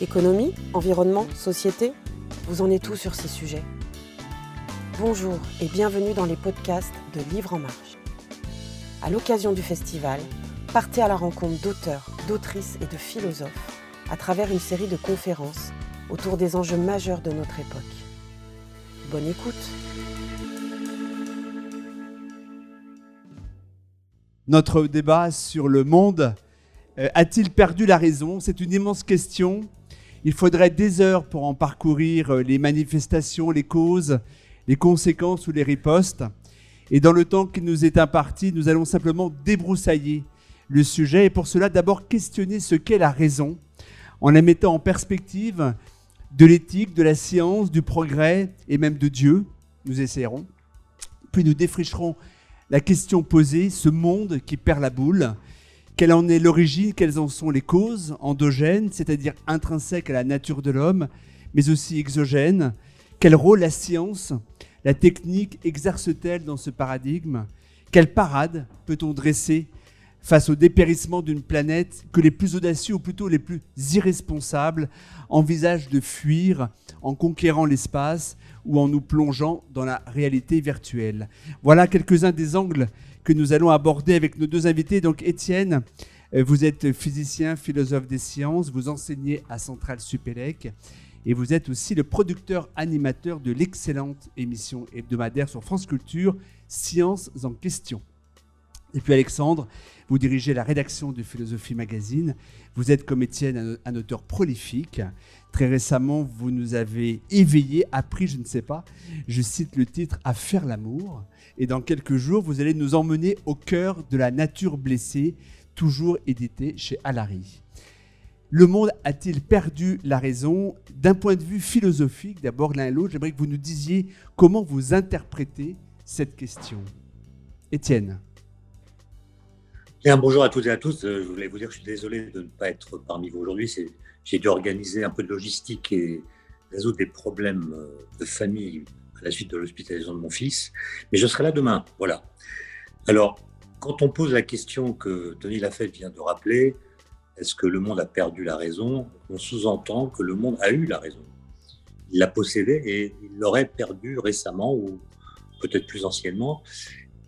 Économie, environnement, société, vous en êtes tout sur ces sujets? Bonjour et bienvenue dans les podcasts de Livre en Marche. À l'occasion du festival, partez à la rencontre d'auteurs, d'autrices et de philosophes à travers une série de conférences autour des enjeux majeurs de notre époque. Bonne écoute Notre débat sur le monde euh, a-t-il perdu la raison? C'est une immense question. Il faudrait des heures pour en parcourir euh, les manifestations, les causes, les conséquences ou les ripostes. Et dans le temps qui nous est imparti, nous allons simplement débroussailler le sujet et pour cela d'abord questionner ce qu'est la raison en la mettant en perspective de l'éthique, de la science, du progrès et même de Dieu. Nous essayerons. Puis nous défricherons la question posée, ce monde qui perd la boule, quelle en est l'origine, quelles en sont les causes endogènes, c'est-à-dire intrinsèques à la nature de l'homme, mais aussi exogènes, quel rôle la science, la technique exerce-t-elle dans ce paradigme, quelle parade peut-on dresser face au dépérissement d'une planète que les plus audacieux, ou plutôt les plus irresponsables, envisagent de fuir en conquérant l'espace ou en nous plongeant dans la réalité virtuelle? Voilà quelques-uns des angles que nous allons aborder avec nos deux invités. Donc Étienne, euh, vous êtes physicien, philosophe des sciences, vous enseignez à Centrale Supélec et vous êtes aussi le producteur animateur de l'excellente émission hebdomadaire sur France Culture, Sciences en question. Et puis Alexandre, vous dirigez la rédaction de Philosophie Magazine. Vous êtes comme Étienne un auteur prolifique. Très récemment, vous nous avez éveillé, appris, je ne sais pas, je cite le titre, à faire l'amour. Et dans quelques jours, vous allez nous emmener au cœur de la nature blessée, toujours édité chez Alary. Le monde a-t-il perdu la raison? D'un point de vue philosophique, d'abord l'un et l'autre, j'aimerais que vous nous disiez comment vous interprétez cette question. Étienne. Bien, bonjour à toutes et à tous. Euh, je voulais vous dire que je suis désolé de ne pas être parmi vous aujourd'hui. J'ai dû organiser un peu de logistique et résoudre des problèmes euh, de famille la suite de l'hospitalisation de mon fils. Mais je serai là demain. Voilà. Alors, quand on pose la question que Denis Lafayette vient de rappeler, est-ce que le monde a perdu la raison On sous-entend que le monde a eu la raison. Il l'a possédée et il l'aurait perdue récemment ou peut-être plus anciennement.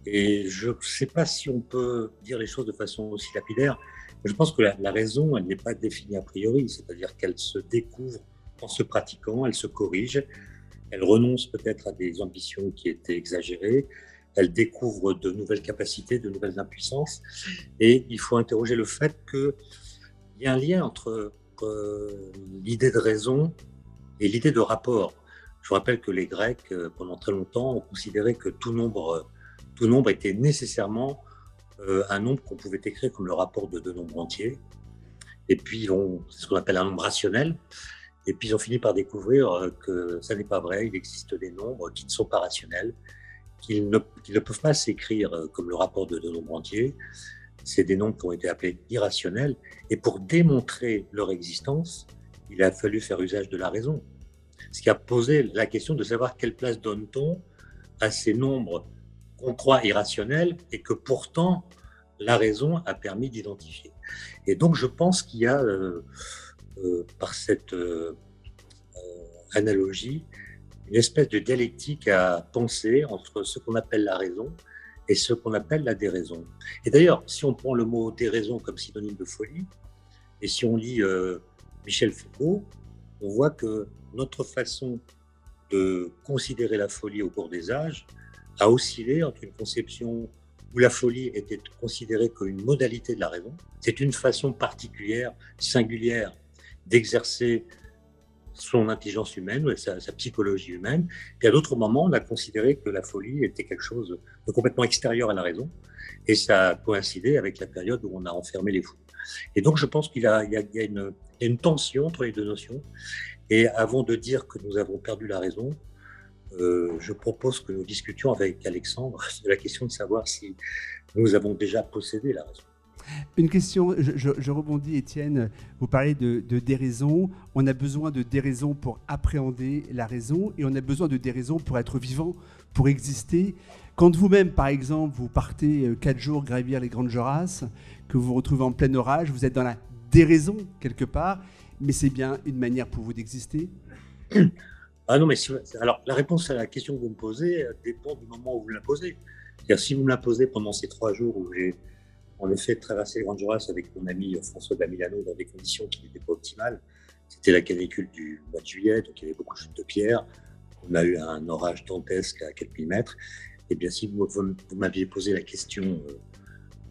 Et je ne sais pas si on peut dire les choses de façon aussi lapidaire. Je pense que la, raison, elle n'est pas définie a priori, c'est-à-dire qu'elle se découvre en se pratiquant, elle se corrige, elle renonce peut-être à des ambitions qui étaient exagérées, elle découvre de nouvelles capacités, de nouvelles impuissances, et il faut interroger le fait qu'il y a un lien entre euh, l'idée de raison et l'idée de rapport. Je rappelle que les Grecs, euh, pendant très longtemps, ont considéré que tout nombre tout nombre était nécessairement euh, un nombre qu'on pouvait écrire comme le rapport de deux nombres entiers. Et puis, c'est ce qu'on appelle un nombre rationnel. Et puis, ils ont fini par découvrir euh, que ça n'est pas vrai. Il existe des nombres qui ne sont pas rationnels, qui ne, peuvent pas s'écrire euh, comme le rapport de deux nombres entiers. C'est des nombres qui ont été appelés irrationnels. Et pour démontrer leur existence, il a fallu faire usage de la raison. Ce qui a posé la question de savoir quelle place donne-t-on à ces nombres qu'on croit irrationnel et que pourtant la raison a permis d'identifier. Et donc je pense qu'il y a, euh, par cette euh, analogie, une espèce de dialectique à penser entre ce qu'on appelle la raison et ce qu'on appelle la déraison. Et d'ailleurs, si on prend le mot déraison comme synonyme de folie, et si on lit Michel Foucault, on voit que notre façon de considérer la folie au cours des âges a oscillé entre une conception où la folie était considérée comme une modalité de la raison. C'est une façon particulière, singulière, d'exercer son intelligence humaine, ou sa, psychologie humaine. Puis à d'autres moments, on a considéré que la folie était quelque chose de complètement extérieur à la raison. Et ça a coïncidé avec la période où on a enfermé les fous. Et donc, je pense qu'il y, a, une, une tension entre les deux notions. Et avant de dire que nous avons perdu la raison, euh, je propose que nous discutions avec Alexandre de la question de savoir si nous avons déjà possédé la raison. Une question, je, rebondis Étienne, vous parlez de, déraison, on a besoin de déraison pour appréhender la raison et on a besoin de déraison pour être vivant, pour exister. Quand vous-même, par exemple, vous partez euh, quatre jours gravir les Grandes Jorasses, que vous vous retrouvez en plein orage, vous êtes dans la déraison quelque part, mais c'est bien une manière pour vous d'exister Ah non, mais alors la réponse à la question que vous me posez dépend du moment où vous la posez. si vous me la posez pendant ces trois jours où j'ai en effet traversé le Grand Jurasse avec mon ami François Damilano dans des conditions qui n'étaient pas optimales, c'était la canicule du mois de juillet, donc il y avait beaucoup de chutes de pierre. On a eu un orage dantesque à 4 mm. Eh bien, si vous, m'aviez posé la question euh,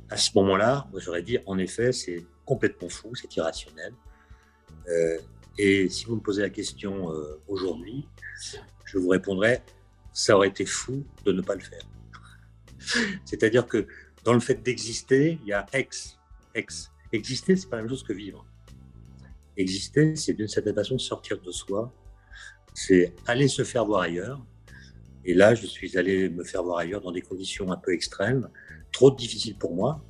à ce moment-là, moi j'aurais dit en effet, c'est complètement fou, c'est irrationnel. Euh, et si vous me posez la question euh, aujourd'hui, je vous répondrai, ça aurait été fou de ne pas le faire. C'est-à-dire que dans le fait d'exister, il y a ex, ex. Exister, c'est pas la même chose que vivre. Exister, c'est d'une certaine façon sortir de soi, c'est aller se faire voir ailleurs. Et là, je suis allé me faire voir ailleurs dans des conditions un peu extrêmes, trop difficiles pour moi.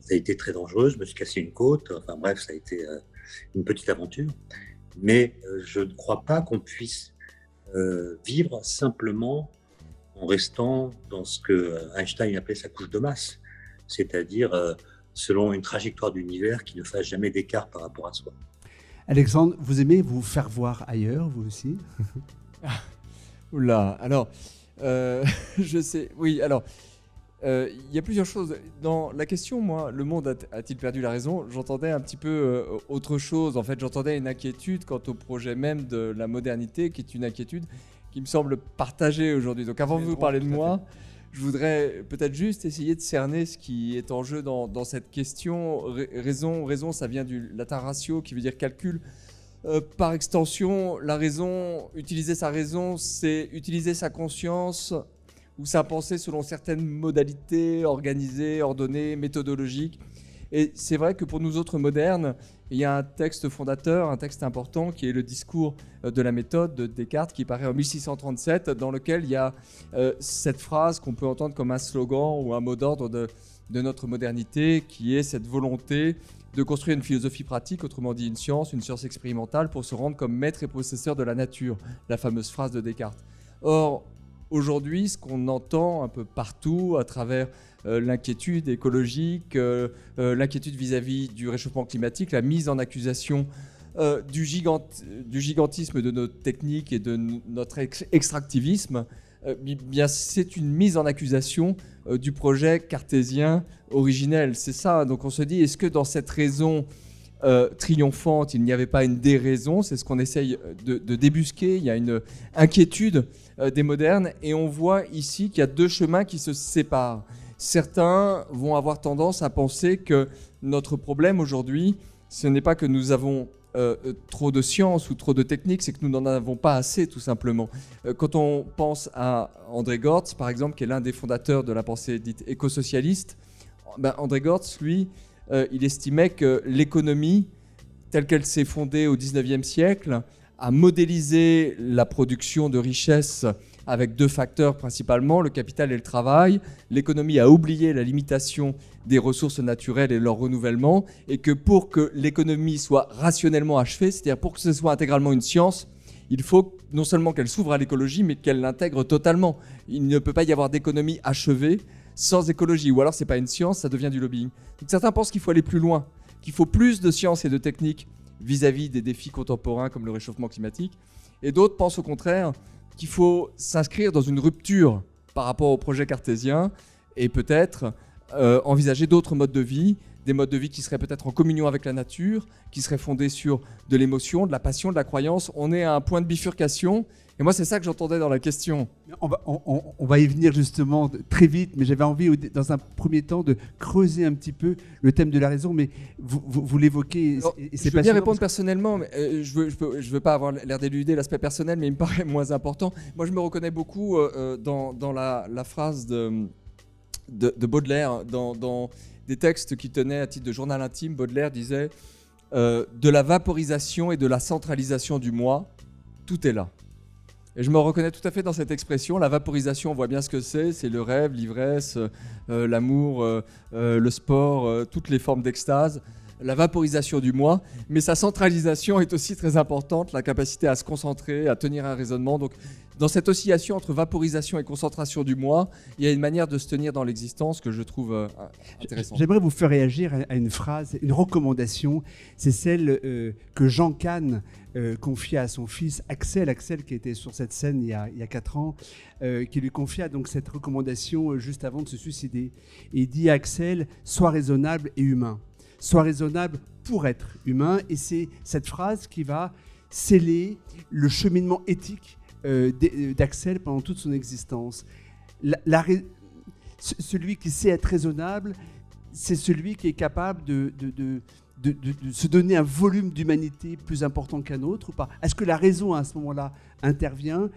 Ça a été très dangereux, je me suis cassé une côte, enfin bref, ça a été euh, une petite aventure. Mais euh, je ne crois pas qu'on puisse euh, vivre simplement en restant dans ce que Einstein appelait sa couche de masse, c'est-à-dire selon une trajectoire d'univers qui ne fasse jamais d'écart par rapport à soi. Alexandre, vous aimez vous faire voir ailleurs, vous aussi? Oula, alors, euh, je sais, oui, alors, euh, il y a plusieurs choses. Dans la question, moi, le monde a-t-il perdu la raison? J'entendais un petit peu euh, autre chose. En fait, j'entendais une inquiétude quant au projet même de la modernité, qui est une inquiétude qui me semble partagée aujourd'hui. Donc, avant de vous parler de moi, je voudrais peut-être juste essayer de cerner ce qui est en jeu dans, cette question. raison, raison, ça vient du latin ratio, qui veut dire calcul. Euh, par extension, la raison, utiliser sa raison, c'est utiliser sa conscience ou sa pensée selon certaines modalités organisées, ordonnées, méthodologiques. Et c'est vrai que pour nous autres modernes, il y a un texte fondateur, un texte important qui est le discours euh, de la méthode de Descartes qui paraît en 1637, dans lequel il y a euh, cette phrase qu'on peut entendre comme un slogan ou un mot d'ordre de, de notre modernité, qui est cette volonté de construire une philosophie pratique, autrement dit une science, une science expérimentale, pour se rendre comme maître et possesseur de la nature, la fameuse phrase de Descartes. Or, aujourd'hui, ce qu'on entend un peu partout à travers euh, l'inquiétude écologique, euh, euh, l'inquiétude vis-à-vis du réchauffement climatique, la mise en accusation du, gigantisme de nos techniques et de notre extractivisme, bien c'est une mise en accusation du projet cartésien originel. C'est ça. Donc on se dit, est-ce que dans cette raison triomphante, il n'y avait pas une déraison? C'est ce qu'on essaye de, débusquer. Il y a une inquiétude des modernes et on voit ici qu'il y a deux chemins qui se séparent certains vont avoir tendance à penser que notre problème aujourd'hui, ce n'est pas que nous avons euh, trop de science ou trop de techniques, c'est que nous n'en avons pas assez tout simplement. Euh, quand on pense à André Gortz, par exemple, qui est l'un des fondateurs de la pensée dite éco-socialiste, ben, André Gortz, lui, euh, il estimait que l'économie, telle qu'elle s'est fondée au 19e siècle, a modélisé la production de richesses avec deux facteurs principalement, le capital et le travail. L'économie a oublié la limitation des ressources naturelles et leur renouvellement, et que pour que l'économie soit rationnellement achevée, c'est-à-dire pour que ce soit intégralement une science, il faut non seulement qu'elle s'ouvre à l'écologie, mais qu'elle l'intègre totalement. Il ne peut pas y avoir d'économie achevée sans écologie, ou alors c'est pas une science, ça devient du lobbying. Donc certains pensent qu'il faut aller plus loin, qu'il faut plus de science et de techniques vis-à-vis -vis des défis contemporains comme le réchauffement climatique, et d'autres pensent au contraire qu'il faut s'inscrire dans une rupture par rapport au projet cartésien et peut-être euh, envisager d'autres modes de vie, des modes de vie qui seraient peut-être en communion avec la nature, qui seraient fondés sur de l'émotion, de la passion, de la croyance. On est à un point de bifurcation et moi, c'est ça que j'entendais dans la question. On va, on, va, y venir justement très vite, mais j'avais envie, dans un premier temps, de creuser un petit peu le thème de la raison, mais vous, vous, l'évoquez. Je veux bien répondre personnellement, mais euh, je ne veux, je veux, pas avoir l'air d'éluder l'aspect personnel, mais il me paraît moins important. Moi, je me reconnais beaucoup euh, euh, dans, dans la, la, phrase de, de, Baudelaire, dans, dans, des textes qu'il tenait à titre de journal intime. Baudelaire disait De la vaporisation et de la centralisation du moi, tout est là. Et je me reconnais tout à fait dans cette expression. La vaporisation, on voit bien ce que c'est. C'est le rêve, l'ivresse, euh, l'amour, euh, euh, le sport, toutes les formes d'extase. la vaporisation du moi, mais sa centralisation est aussi très importante, la capacité à se concentrer, à tenir un raisonnement. Donc, dans cette oscillation entre vaporisation et concentration du moi, il y a une manière de se tenir dans l'existence que je trouve euh, intéressante. J'aimerais vous faire réagir à une phrase, une recommandation. C'est celle euh, que Jean Kahn euh, confia à son fils Axel, Axel qui était sur cette scène il y a, 4 ans, qui lui confia donc cette recommandation juste avant de se suicider. Et il dit à Axel, sois raisonnable et humain. Sois raisonnable pour être humain. Et c'est cette phrase qui va sceller le cheminement éthique euh, euh, d'Axel pendant toute son existence. celui qui sait être raisonnable, c'est celui qui est capable de, se donner un volume d'humanité plus important qu'un autre ou pas? Est-ce que la raison à ce moment-là intervient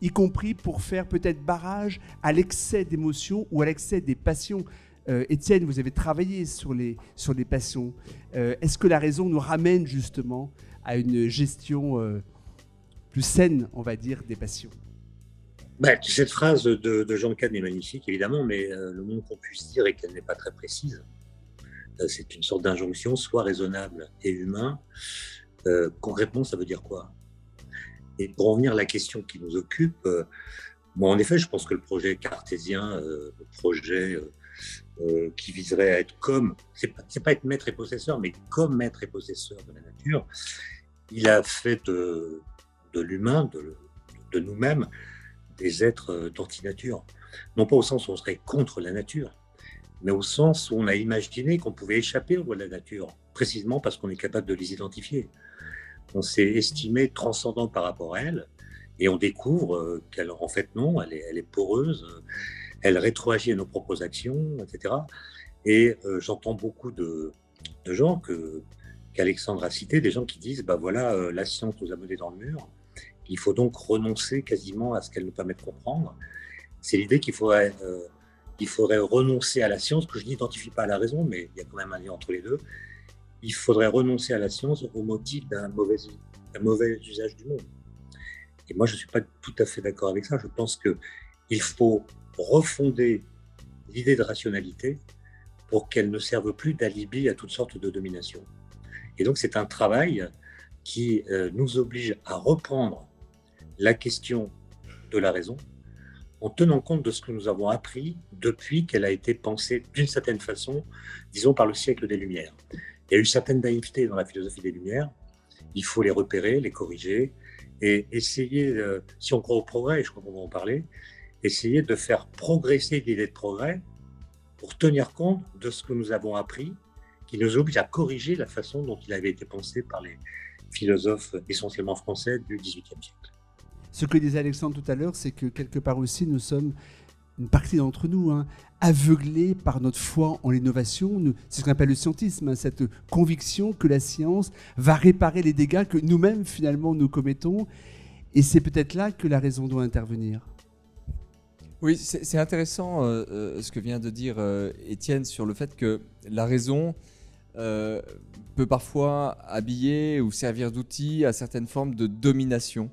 y compris pour faire peut-être barrage à l'excès d'émotions ou à l'excès des passions? Euh, Étienne, vous avez travaillé sur les, sur les passions. Est-ce que la raison nous ramène justement à une gestion plus saine, on va dire, des passions? Bah, cette phrase de, Jean Kahn est magnifique, évidemment, mais euh, le moins qu'on puisse dire est qu'elle n'est pas très précise. Euh, c'est une sorte d'injonction, soit raisonnable et humain. Euh, répond, ça veut dire quoi? Et pour en venir à la question qui nous occupe, moi, en effet, je pense que le projet cartésien, le projet qui viserait à être comme, c'est pas, pas être maître et possesseur, mais comme maître et possesseur de la nature, il a fait de, de l'humain, de, nous-mêmes, des êtres euh, d'antinature. Non pas au sens où on serait contre la nature, mais au sens où on a imaginé qu'on pouvait échapper aux lois de la nature, précisément parce qu'on est capable de les identifier. On s'est estimé transcendant par rapport à elle, et on découvre euh, qu'elle, en fait, non, elle est, poreuse, elle rétroagit à nos propres actions, etc. Et euh, j'entends beaucoup de, gens que, qu'Alexandre a cités, des gens qui disent, bah voilà, la science nous a menés dans le mur, il faut donc renoncer quasiment à ce qu'elle nous permet de comprendre. C'est l'idée qu'il euh, il faudrait renoncer à la science, que je n'identifie pas à la raison, mais il y a quand même un lien entre les deux. Il faudrait renoncer à la science au motif d'un mauvais, usage du monde. Et moi, je ne suis pas tout à fait d'accord avec ça. Je pense qu'il faut refonder l'idée de rationalité pour qu'elle ne serve plus d'alibi à toutes sortes de dominations. Et donc, c'est un travail qui euh, nous oblige à reprendre la question de la raison en tenant compte de ce que nous avons appris depuis qu'elle a été pensée d'une certaine façon, disons par le siècle des Lumières. Il y a eu certaines naïvetés dans la philosophie des Lumières, il faut les repérer, les corriger et essayer, euh, si on croit au progrès, et je crois qu'on va en parler, essayer de faire progresser l'idée de progrès pour tenir compte de ce que nous avons appris, qui nous oblige à corriger la façon dont il avait été pensé par les philosophes essentiellement français du XVIIIe siècle. Ce que disait Alexandre tout à l'heure, c'est que quelque part aussi, nous sommes, une partie d'entre nous, hein, aveuglés par notre foi en l'innovation. C'est ce qu'on appelle le scientisme, hein, cette conviction que la science va réparer les dégâts que nous-mêmes, finalement, nous commettons. Et c'est peut-être là que la raison doit intervenir. Oui, c'est intéressant euh, euh, ce que vient de dire euh, Étienne sur le fait que la raison peut parfois habiller ou servir d'outil à certaines formes de domination.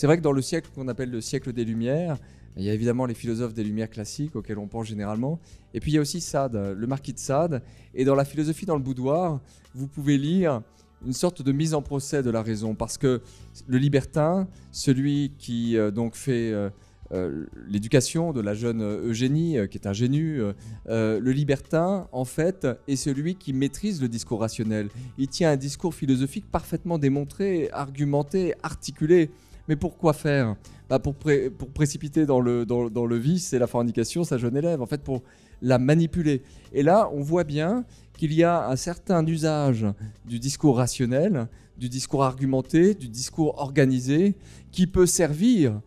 C'est vrai que dans le siècle qu'on appelle le siècle des Lumières, il y a évidemment les philosophes des Lumières classiques auxquels on pense généralement. Et puis il y a aussi Sade, le marquis de Sade. Et dans la philosophie dans le boudoir, vous pouvez lire une sorte de mise en procès de la raison. Parce que le libertin, celui qui euh, donc fait euh, euh, l'éducation de la jeune Eugénie, qui est ingénue, le libertin, en fait, est celui qui maîtrise le discours rationnel. Il tient un discours philosophique parfaitement démontré, argumenté, articulé. Mais pourquoi faire? Bah pour, pour, précipiter dans le, dans, dans le vice et la fornication sa jeune élève, en fait pour la manipuler. Et là, on voit bien qu'il y a un certain usage du discours rationnel, du discours argumenté, du discours organisé, qui peut servir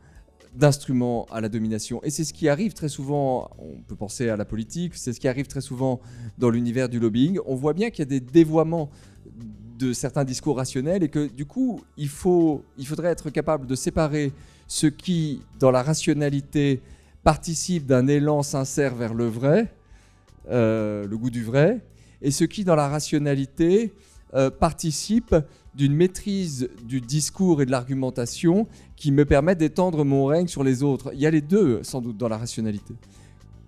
d'instrument à la domination. Et c'est ce qui arrive très souvent, on peut penser à la politique, c'est ce qui arrive très souvent dans l'univers du lobbying. On voit bien qu'il y a des dévoiements de certains discours rationnels et que du coup, il, faut, il faudrait être capable de séparer ce qui, dans la rationalité, participe d'un élan sincère vers le vrai, euh, le goût du vrai, et ce qui, dans la rationalité, euh, participe d'une maîtrise du discours et de l'argumentation qui me permet d'étendre mon règne sur les autres. Il y a les deux, sans doute, dans la rationalité.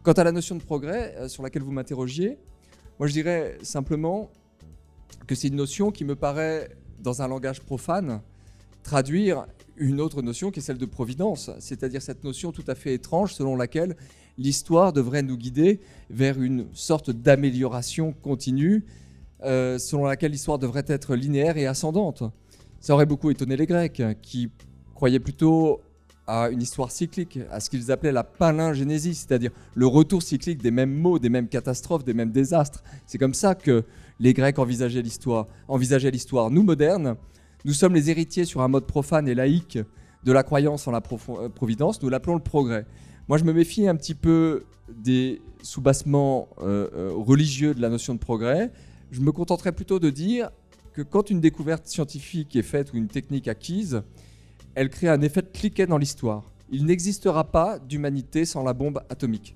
Quant à la notion de progrès, euh, sur laquelle vous m'interrogiez, moi je dirais simplement, que c'est une notion qui me paraît, dans un langage profane, traduire une autre notion qui est celle de providence, c'est-à-dire cette notion tout à fait étrange selon laquelle l'histoire devrait nous guider vers une sorte d'amélioration continue, euh, selon laquelle l'histoire devrait être linéaire et ascendante. Ça aurait beaucoup étonné les Grecs, qui croyaient plutôt à une histoire cyclique, à ce qu'ils appelaient la palingénésie, c'est-à-dire le retour cyclique des mêmes mots, des mêmes catastrophes, des mêmes désastres. C'est comme ça que les Grecs envisageaient l'histoire. Envisageaient l'histoire. Nous, modernes, nous sommes les héritiers sur un mode profane et laïque de la croyance en la euh, providence. Nous l'appelons le progrès. Moi, je me méfie un petit peu des soubassements euh, euh, religieux de la notion de progrès. Je me contenterai plutôt de dire que quand une découverte scientifique est faite ou une technique acquise, elle crée un effet de cliquet dans l'histoire. Il n'existera pas d'humanité sans la bombe atomique.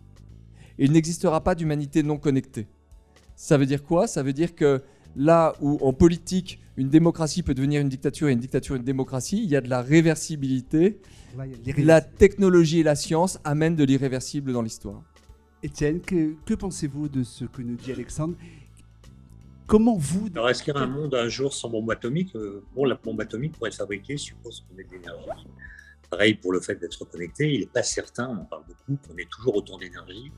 Il n'existera pas d'humanité non connectée. Ça veut dire quoi? Ça veut dire que là où en politique, une démocratie peut devenir une dictature et une dictature une démocratie, il y a de la réversibilité. La technologie et la science amènent de l'irréversible dans l'histoire. Étienne, que, que pensez-vous de ce que nous dit Alexandre? Comment vous. Alors, est-ce qu'il y a un monde un jour sans bombe atomique? Euh, Bon, la bombe atomique, pour être fabriquée, suppose qu'on ait de l'énergie. Pareil pour le fait d'être connecté, il n'est pas certain, on en parle beaucoup, qu'on ait toujours autant d'énergie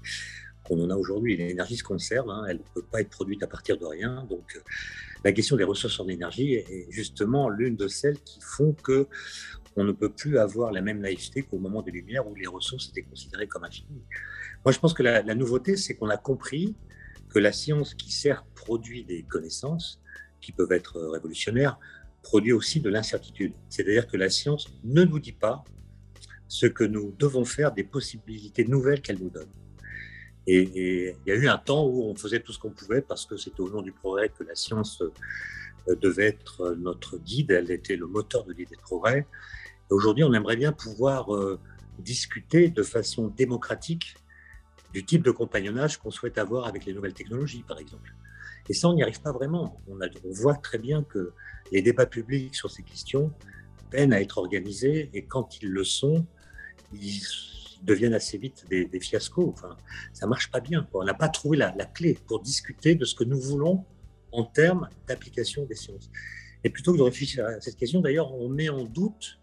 qu'on en a aujourd'hui. L'énergie se conserve, hein, elle ne peut pas être produite à partir de rien. Donc, euh, la question des ressources en énergie est justement l'une de celles qui font que on ne peut plus avoir la même naïveté qu'au moment des Lumières où les ressources étaient considérées comme infinies. Moi, je pense que la, la nouveauté, c'est qu'on a compris que la science qui certes produit des connaissances qui peuvent être révolutionnaires, produit aussi de l'incertitude. C'est-à-dire que la science ne nous dit pas ce que nous devons faire des possibilités nouvelles qu'elle nous donne. Et, il y a eu un temps où on faisait tout ce qu'on pouvait parce que c'était au nom du progrès que la science euh, devait être notre guide, elle était le moteur de l'idée de progrès. Aujourd'hui, on aimerait bien pouvoir euh, discuter de façon démocratique du type de compagnonnage qu'on souhaite avoir avec les nouvelles technologies, par exemple. Et ça, on n'y arrive pas vraiment. On, voit très bien que les débats publics sur ces questions peinent à être organisés et quand ils le sont, ils deviennent assez vite des, fiascos. Enfin, ça marche pas bien. On n'a pas trouvé la, clé pour discuter de ce que nous voulons en termes d'application des sciences. Et plutôt que de réfléchir à cette question, d'ailleurs, on met en doute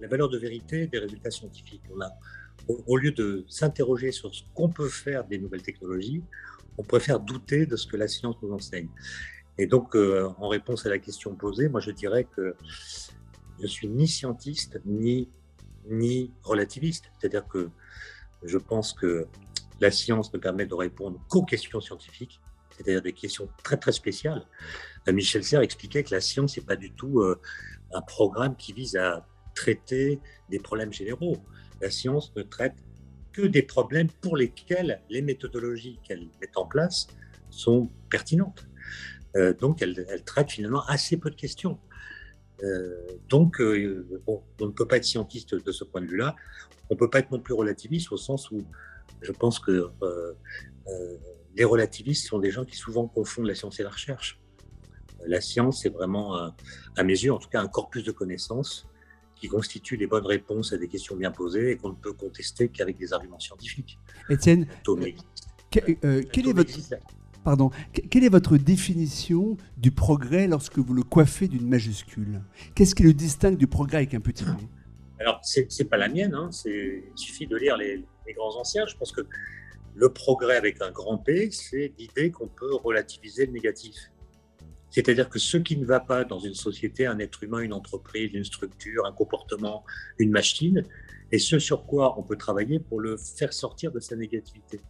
la valeur de vérité des résultats scientifiques. On a au, lieu de s'interroger sur ce qu'on peut faire des nouvelles technologies, on préfère douter de ce que la science nous enseigne. Et donc, euh, en réponse à la question posée, moi je dirais que je suis ni scientiste ni, ni relativiste. C'est-à-dire que je pense que la science ne permet de répondre qu'aux questions scientifiques, c'est-à-dire des questions très très spéciales. Euh, Michel Serres expliquait que la science n'est pas du tout euh, un programme qui vise à traiter des problèmes généraux la science ne traite que des problèmes pour lesquels les méthodologies qu'elle met en place sont pertinentes. Euh, donc, elle, traite finalement assez peu de questions. Euh, donc, euh, on ne peut pas être scientiste de ce point de vue-là. On ne peut pas être non plus relativiste au sens où je pense que les relativistes sont des gens qui souvent confondent la science et la recherche. La science, c'est vraiment, à mes yeux, en tout cas, un corpus de connaissances qui constituent les bonnes réponses à des questions bien posées et qu'on ne peut contester qu'avec des arguments scientifiques. Étienne, euh, euh, quelle, est votre, pardon, quelle est votre définition du progrès lorsque vous le coiffez d'une majuscule? Qu'est-ce qui le distingue du progrès avec un petit p Alors, c'est n'est pas la mienne, hein, il suffit de lire les, les grands anciens. Je pense que le progrès avec un grand P, c'est l'idée qu'on peut relativiser le négatif. C'est-à-dire que ce qui ne va pas dans une société, un être humain, une entreprise, une structure, un comportement, une machine, et ce sur quoi on peut travailler pour le faire sortir de sa négativité.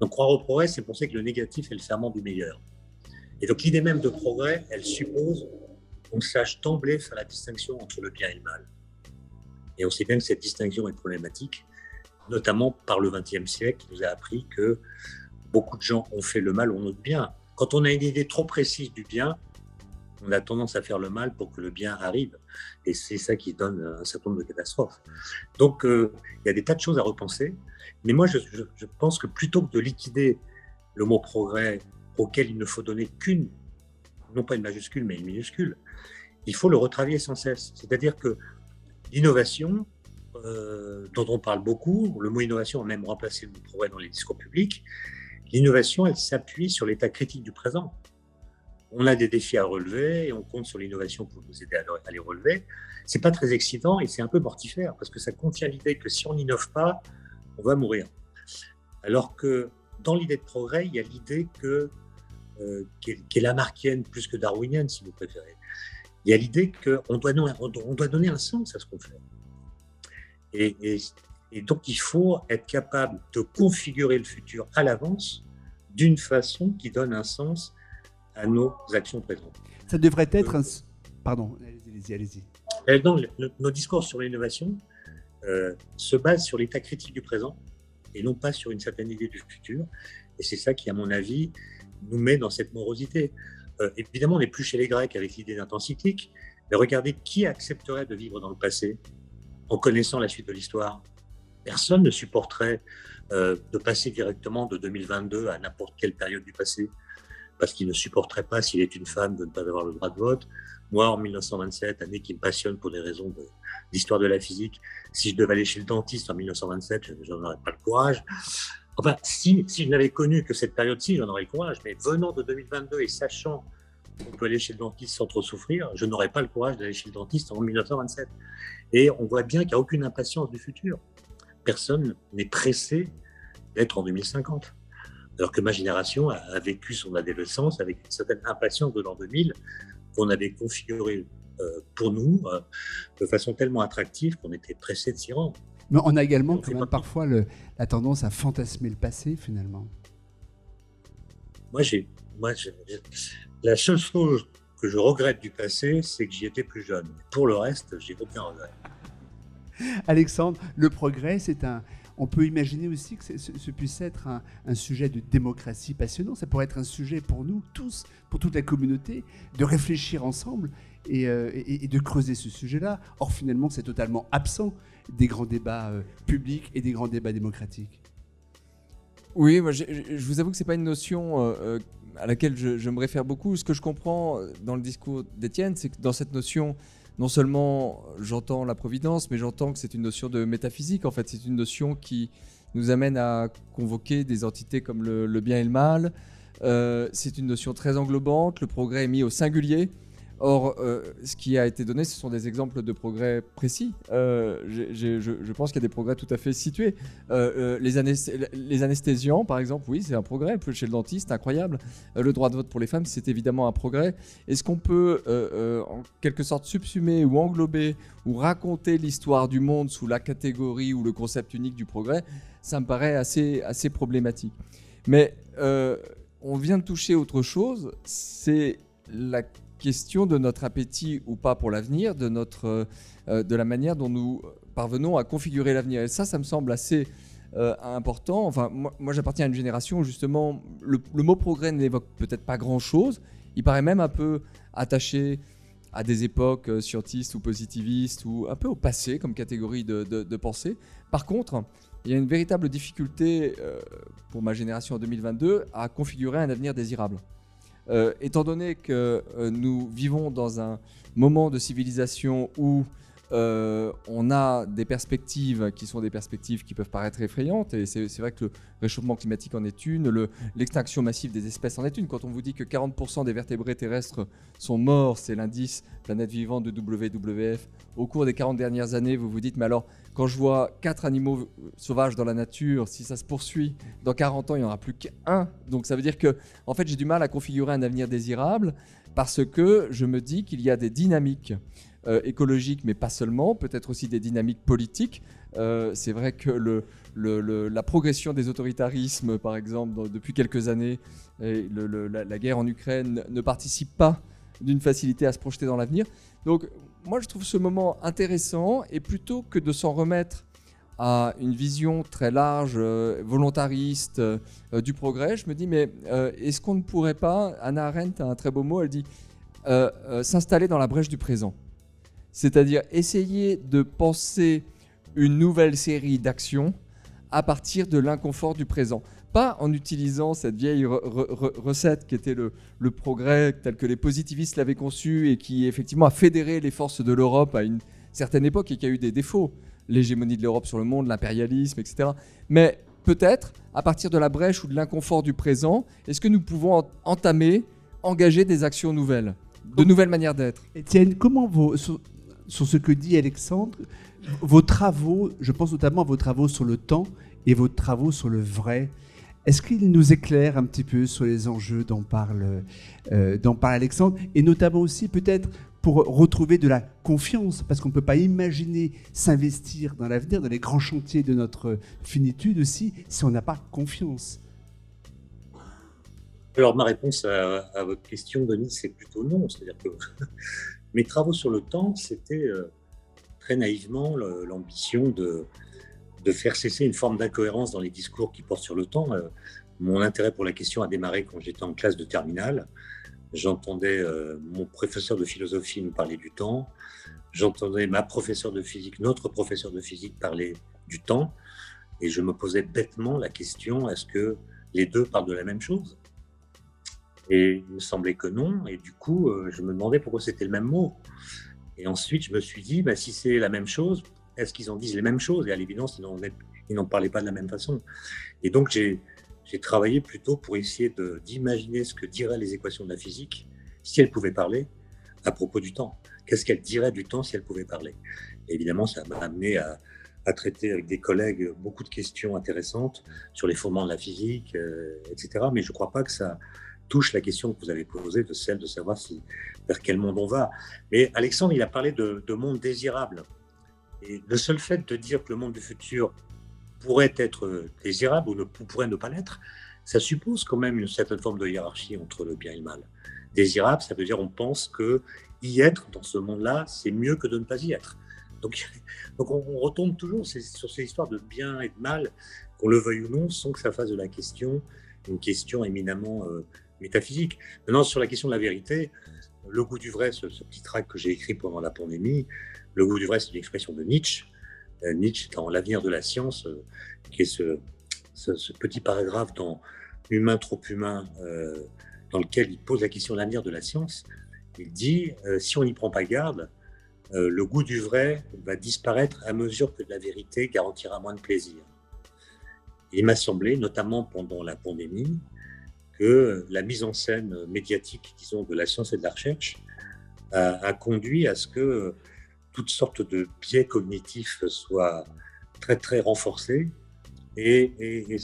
Donc croire au progrès, c'est penser que le négatif est le ferment du meilleur. Et donc l'idée même de progrès, elle suppose qu'on sache d'emblée faire la distinction entre le bien et le mal. Et on sait bien que cette distinction est problématique, notamment par le XXe siècle, qui nous a appris que beaucoup de gens ont fait le mal nom du bien. Quand on a une idée trop précise du bien, on a tendance à faire le mal pour que le bien arrive. Et c'est ça qui donne un certain nombre de catastrophes. Donc, euh, il y a des tas de choses à repenser. Mais moi, je, pense que plutôt que de liquider le mot progrès auquel il ne faut donner qu'une, non pas une majuscule, mais une minuscule, il faut le retravailler sans cesse. C'est-à-dire que l'innovation, euh, dont on parle beaucoup, le mot innovation a même remplacé le mot progrès dans les discours publics, L'innovation, elle s'appuie sur l'état critique du présent. On a des défis à relever et on compte sur l'innovation pour nous aider à, les relever. C'est pas très excitant et c'est un peu mortifère parce que ça contient l'idée que si on n'innove pas, on va mourir. Alors que dans l'idée de progrès, il y a l'idée que euh, qui, est, lamarckienne plus que darwinienne, si vous préférez. Il y a l'idée qu'on doit, on doit donner un sens à ce qu'on fait. Et, et, donc, il faut être capable de configurer le futur à l'avance d'une façon qui donne un sens à nos actions présentes. Ça devrait être un... Pardon, allez-y, allez-y. Euh, nos discours sur l'innovation euh, se basent sur l'état critique du présent et non pas sur une certaine idée du futur. Et c'est ça qui, à mon avis, nous met dans cette morosité. Euh, évidemment, on n'est plus chez les Grecs avec l'idée cyclique, mais regardez qui accepterait de vivre dans le passé en connaissant la suite de l'histoire. Personne ne supporterait euh, de passer directement de 2022 à n'importe quelle période du passé, parce qu'il ne supporterait pas, s'il est une femme, de ne pas avoir le droit de vote. Moi, en 1927, année qui me passionne pour des raisons d'histoire de, la physique, si je devais aller chez le dentiste en 1927, je n'en aurais pas le courage. Enfin, si, si je n'avais connu que cette période-ci, j'en aurais le courage. Mais venant de 2022 et sachant qu'on peut aller chez le dentiste sans trop souffrir, je n'aurais pas le courage d'aller chez le dentiste en 1927. Et on voit bien qu'il n'y a aucune impatience du futur. Personne n'est pressé d'être en 2050. Alors que ma génération a, vécu son adolescence avec une certaine impatience de l'an 2000 qu'on avait configuré euh, pour nous euh, de façon tellement attractive qu'on était pressé de s'y rendre. Mais on a également quand même parfois le, la tendance à fantasmer le passé finalement. Moi, j'ai, moi, la seule chose que je regrette du passé, c'est que j'y étais plus jeune. Pour le reste, j'ai aucun regret. Alexandre, le progrès, c'est un. On peut imaginer aussi que ce, puisse être un, sujet de démocratie passionnant. Ça pourrait être un sujet pour nous tous, pour toute la communauté, de réfléchir ensemble euh, et, de creuser ce sujet-là. Or, finalement, c'est totalement absent des grands débats euh, publics et des grands débats démocratiques. Oui, moi, je, vous avoue que ce n'est pas une notion euh, à laquelle je, me réfère beaucoup. Ce que je comprends dans le discours d'Étienne, c'est que dans cette notion, non seulement j'entends la providence, mais j'entends que c'est une notion de métaphysique. En fait, c'est une notion qui nous amène à convoquer des entités comme le, bien et le mal. c'est une notion très englobante. Le progrès est mis au singulier. Or, euh, ce qui a été donné, ce sont des exemples de progrès précis. Euh, je, pense qu'il y a des progrès tout à fait situés. Euh, les, les, anesthésiants, par exemple, oui, c'est un progrès. Chez le dentiste, incroyable. le droit de vote pour les femmes, c'est évidemment un progrès. Est-ce qu'on peut, en quelque sorte, subsumer ou englober ou raconter l'histoire du monde sous la catégorie ou le concept unique du progrès? Ça me paraît assez, assez problématique. Mais on vient de toucher autre chose, c'est la question de notre appétit ou pas pour l'avenir, de, euh, de la manière dont nous parvenons à configurer l'avenir. Et ça, ça me semble assez euh, important. Enfin, moi, j'appartiens à une génération où justement le, mot progrès n'évoque peut-être pas grand-chose. Il paraît même un peu attaché à des époques euh, scientistes ou positivistes ou un peu au passé comme catégorie de, pensée. Par contre, il y a une véritable difficulté pour ma génération en 2022 à configurer un avenir désirable. Euh, étant donné que euh, nous vivons dans un moment de civilisation où euh, on a des perspectives qui sont des perspectives qui peuvent paraître effrayantes, et c'est vrai que le réchauffement climatique en est une, l'extinction massive des espèces en est une. Quand on vous dit que 40% des vertébrés terrestres sont morts, c'est l'indice planète vivante de WWF, au cours des 40 dernières années, vous vous dites, mais alors, quand je vois 4 animaux sauvages dans la nature, si ça se poursuit, dans 40 ans, il n'y en aura plus qu'un. Donc ça veut dire que, en fait, j'ai du mal à configurer un avenir désirable parce que je me dis qu'il y a des dynamiques euh, écologiques, mais pas seulement, peut-être aussi des dynamiques politiques. Euh, c'est vrai que la progression des autoritarismes, par exemple, depuis quelques années, la, guerre en Ukraine ne participe pas d'une facilité à se projeter dans l'avenir. Donc, moi, je trouve ce moment intéressant et plutôt que de s'en remettre à une vision très large, euh, volontariste euh, du progrès, je me dis, mais est-ce qu'on ne pourrait pas, Anna Arendt a un très beau mot, elle dit, s'installer dans la brèche du présent C'est-à-dire essayer de penser une nouvelle série d'actions à partir de l'inconfort du présent pas en utilisant cette vieille recette qui était le, progrès tel que les positivistes l'avaient conçu et qui effectivement a fédéré les forces de l'Europe à une certaine époque et qui a eu des défauts, l'hégémonie de l'Europe sur le monde, l'impérialisme, etc. Mais peut-être, à partir de la brèche ou de l'inconfort du présent, est-ce que nous pouvons entamer engager des actions nouvelles, de nouvelles manières d'être? Étienne, comment vos, sur, ce que dit Alexandre, vos travaux, je pense notamment à vos travaux sur le temps et vos travaux sur le vrai, est-ce qu'il nous éclaire un petit peu sur les enjeux dont parle, euh, dont parle Alexandre et notamment aussi peut-être pour retrouver de la confiance, parce qu'on ne peut pas imaginer s'investir dans l'avenir, dans les grands chantiers de notre finitude aussi, si on n'a pas confiance? Alors ma réponse à, votre question, Denis, c'est plutôt non. C'est-à-dire que mes travaux sur le temps, c'était euh, très naïvement l'ambition de, faire cesser une forme d'incohérence dans les discours qui portent sur le temps. Euh, mon intérêt pour la question a démarré quand j'étais en classe de terminale. J'entendais euh, mon professeur de philosophie nous parler du temps. J'entendais ma professeure de physique, notre professeur de physique parler du temps. Et je me posais bêtement la question, est-ce que les deux parlent de la même chose? Et il me semblait que non. Et du coup, euh, je me demandais pourquoi c'était le même mot. Et ensuite, je me suis dit, bah, si c'est la même chose, est-ce qu'ils en disent les mêmes choses? Et à l'évidence, ils n'en parlaient pas de la même façon. Et donc, j'ai travaillé plutôt pour essayer d'imaginer ce que diraient les équations de la physique si elles pouvaient parler à propos du temps. Qu'est-ce qu'elles diraient du temps si elles pouvaient parler? Évidemment, ça m'a amené à, traiter avec des collègues beaucoup de questions intéressantes sur les fondements de la physique, euh, etc. Mais je ne crois pas que ça touche la question que vous avez posée, de celle de savoir si, vers quel monde on va. Mais Alexandre, il a parlé de, de monde désirable. Et le seul fait de dire que le monde du futur pourrait être désirable ou ne, pourrait ne pas l'être, ça suppose quand même une certaine forme de hiérarchie entre le bien et le mal. Désirable, ça veut dire on pense que y être dans ce monde-là, c'est mieux que de ne pas y être. Donc, donc on, retombe toujours sur ces histoires de bien et de mal, qu'on le veuille ou non, sans que ça fasse de la question une question éminemment euh, métaphysique. Maintenant, sur la question de la vérité, le goût du vrai, ce, ce petit tract que j'ai écrit pendant la pandémie, le goût du vrai, c'est une expression de Nietzsche. Euh, Nietzsche, dans L'avenir de la science, euh, qui est ce, petit paragraphe dans Humain trop humain, euh, dans lequel il pose la question de l'avenir de la science, il dit si on n'y prend pas garde, le goût du vrai va disparaître à mesure que la vérité garantira moins de plaisir. il m'a semblé, notamment pendant la pandémie, que la mise en scène médiatique, disons, de la science et de la recherche a, a conduit à ce que toutes sortes de biais cognitifs soient très très renforcés et, et,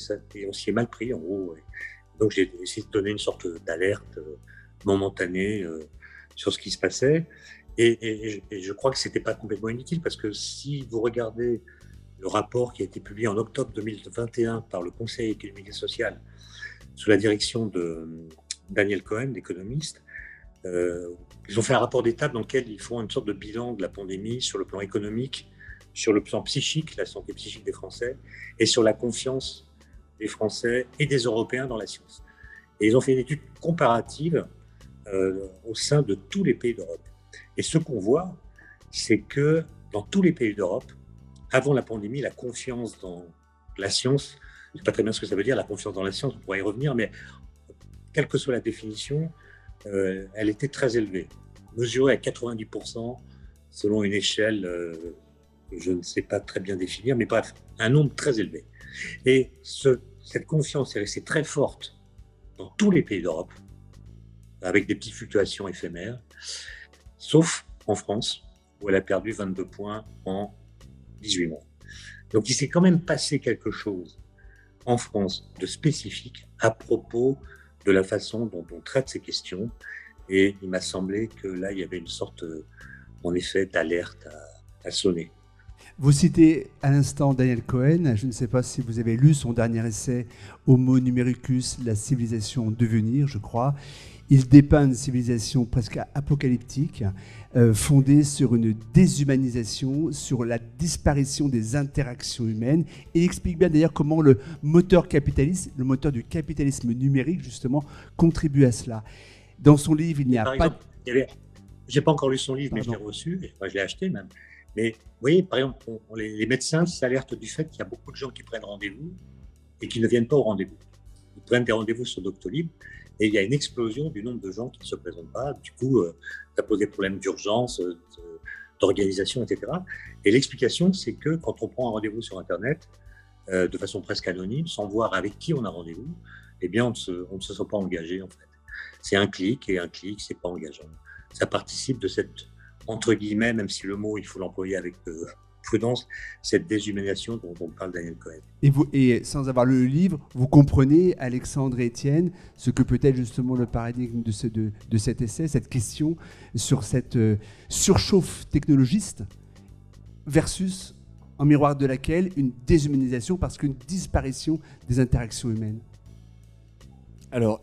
on s'y est mal pris en gros. Donc j'ai essayé de donner une sorte d'alerte euh, momentanée euh, sur ce qui se passait et, je crois que c'était pas complètement inutile parce que si vous regardez le rapport qui a été publié en octobre 2021 par le Conseil économique et social sous la direction de Daniel Cohen, l'économiste, euh, ils ont fait un rapport d'étape dans lequel ils font une sorte de bilan de la pandémie sur le plan économique, sur le plan psychique, la santé psychique des Français, et sur la confiance des Français et des Européens dans la science. Et ils ont fait une étude comparative euh, au sein de tous les pays d'Europe. Et ce qu'on voit, c'est que dans tous les pays d'Europe, avant la pandémie, la confiance dans la science, je ne sais pas très bien ce que ça veut dire, la confiance dans la science, on pourra y revenir, mais quelle que soit la définition, euh, elle était très élevée, mesurée à 90% selon une échelle euh, je ne sais pas très bien définir, mais bref, un nombre très élevé. Et cette confiance est restée très forte dans tous les pays d'Europe, avec des petites fluctuations éphémères, sauf en France, où elle a perdu 22 points en 18 mois. Donc il s'est quand même passé quelque chose en France de spécifique à propos de la façon dont on traite ces questions. Et il m'a semblé que là, il y avait une sorte, en effet, d'alerte à, sonner. Vous citez à l'instant Daniel Cohen. Je ne sais pas si vous avez lu son dernier essai Homo numericus, la civilisation en devenir, je crois. Il dépeint une civilisation presque apocalyptique, euh, fondée sur une déshumanisation, sur la disparition des interactions humaines. Et il explique bien d'ailleurs comment le moteur capitaliste, le moteur du capitalisme numérique, justement, contribue à cela. Dans son livre, il n'y a pas. J'ai pas encore lu son livre, mais je l'ai reçu, je l'ai acheté même. Mais vous voyez, par exemple, les, les, médecins s'alertent du fait qu'il y a beaucoup de gens qui prennent rendez-vous et qui ne viennent pas au rendez-vous. Ils prennent des rendez-vous sur Doctolib et il y a une explosion du nombre de gens qui ne se présentent pas. Du coup, euh, ça pose des problèmes d'urgence, euh, d'organisation, etc. Et l'explication, c'est que quand on prend un rendez-vous sur Internet, euh, de façon presque anonyme, sans voir avec qui on a rendez-vous, eh bien, on ne, se, sent pas engagé, en fait. c'est un clic et un clic, c'est pas engageant. Ça participe de cette entre guillemets, même si le mot il faut l'employer avec prudence, cette déshumanisation dont on parle Daniel Cohen. Et, vous, et sans avoir lu le livre, vous comprenez, Alexandre et Étienne, ce que peut être justement le paradigme de, ce, de, de cet essai, cette question sur cette euh, surchauffe technologiste versus en miroir de laquelle une déshumanisation parce qu'une disparition des interactions humaines. Alors,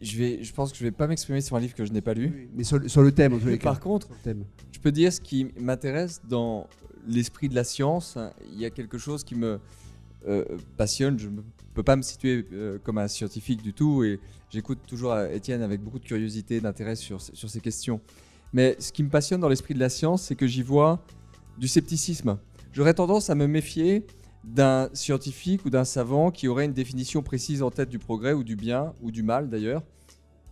je, vais, je pense que je ne vais pas m'exprimer sur un livre que je n'ai pas lu. mais sur, le thème, en tous les cas. Par contre, je peux dire ce qui m'intéresse dans l'esprit de la science. Il y a quelque chose qui me euh, passionne. Je ne peux pas me situer euh, comme un scientifique du tout et j'écoute toujours Étienne avec beaucoup de curiosité, d'intérêt sur, sur ces questions. Mais ce qui me passionne dans l'esprit de la science, c'est que j'y vois du scepticisme. J'aurais tendance à me méfier d'un scientifique ou d'un savant qui aurait une définition précise en tête du progrès ou du bien ou du mal d'ailleurs.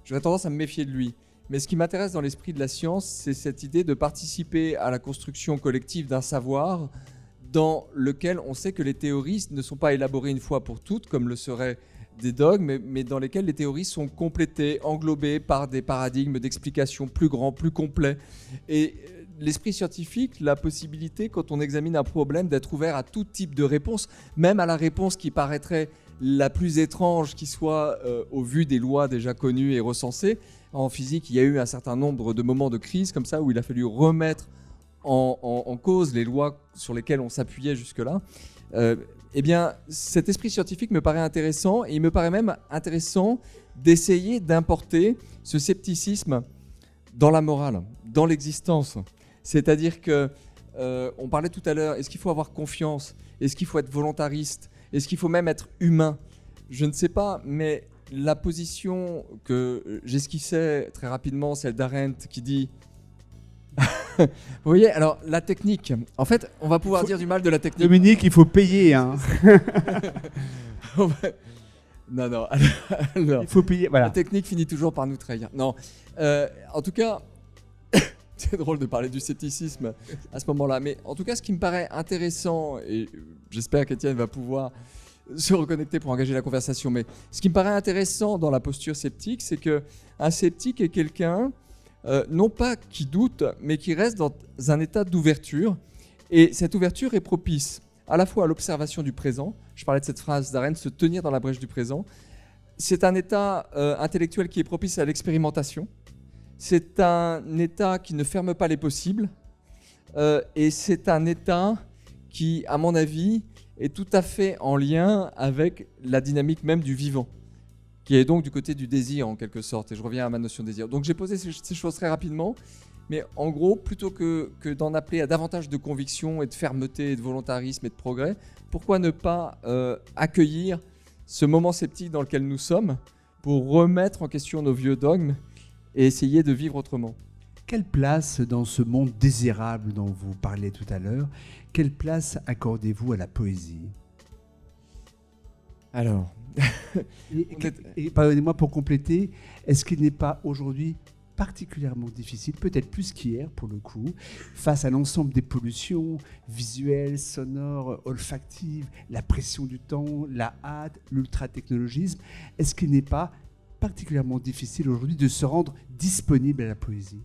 J'aurais tendance à me méfier de lui. Mais ce qui m'intéresse dans l'esprit de la science, c'est cette idée de participer à la construction collective d'un savoir dans lequel on sait que les théories ne sont pas élaborées une fois pour toutes, comme le seraient des dogmes, mais, dans lesquels les théories sont complétées, englobées par des paradigmes d'explication plus grands, plus complets. Et l'esprit scientifique, la possibilité, quand on examine un problème, d'être ouvert à tout type de réponse, même à la réponse qui paraîtrait la plus étrange qui soit euh, au vu des lois déjà connues et recensées. En physique, il y a eu un certain nombre de moments de crise comme ça où il a fallu remettre en, cause les lois sur lesquelles on s'appuyait jusque-là. Euh, eh bien, cet esprit scientifique me paraît intéressant et il me paraît même intéressant d'essayer d'importer ce scepticisme dans la morale, dans l'existence. C'est-à-dire que euh, on parlait tout à l'heure, est-ce qu'il faut avoir confiance? Est-ce qu'il faut être volontariste? Est-ce qu'il faut même être humain? Je ne sais pas, mais la position que j'esquissais très rapidement, celle d'Arendt qui dit vous voyez, alors la technique. En fait, on va pouvoir dire du mal de la technique. Dominique, il faut payer. Hein. non, non. il faut payer. Voilà. La technique finit toujours par nous trahir. Non. Euh, en tout cas, c'est drôle de parler du scepticisme à ce moment-là. Mais en tout cas, ce qui me paraît intéressant, et j'espère qu'Étienne va pouvoir se reconnecter pour engager la conversation, mais ce qui me paraît intéressant dans la posture sceptique, c'est que un sceptique est quelqu'un, euh, non pas qui doute, mais qui reste dans un état d'ouverture. Et cette ouverture est propice à la fois à l'observation du présent, je parlais de cette phrase d'Arendt, se tenir dans la brèche du présent, c'est un état euh, intellectuel qui est propice à l'expérimentation, c'est un État qui ne ferme pas les possibles. Euh, et c'est un État qui, à mon avis, est tout à fait en lien avec la dynamique même du vivant, qui est donc du côté du désir en quelque sorte. Et je reviens à ma notion de désir. Donc j'ai posé ces, choses très rapidement, mais en gros, plutôt que, d'en appeler à davantage de conviction et de fermeté et de volontarisme et de progrès, pourquoi ne pas euh, accueillir ce moment sceptique dans lequel nous sommes pour remettre en question nos vieux dogmes et essayer de vivre autrement? Quelle place dans ce monde désirable dont vous parlez tout à l'heure, quelle place accordez-vous à la poésie? Alors, et, pardonnez-moi pour compléter, est-ce qu'il n'est pas aujourd'hui particulièrement difficile, peut-être plus qu'hier pour le coup, face à l'ensemble des pollutions visuelles, sonores, olfactives, la pression du temps, la hâte, l'ultra-technologisme, est-ce qu'il n'est pas particulièrement difficile aujourd'hui de se rendre disponible à la poésie?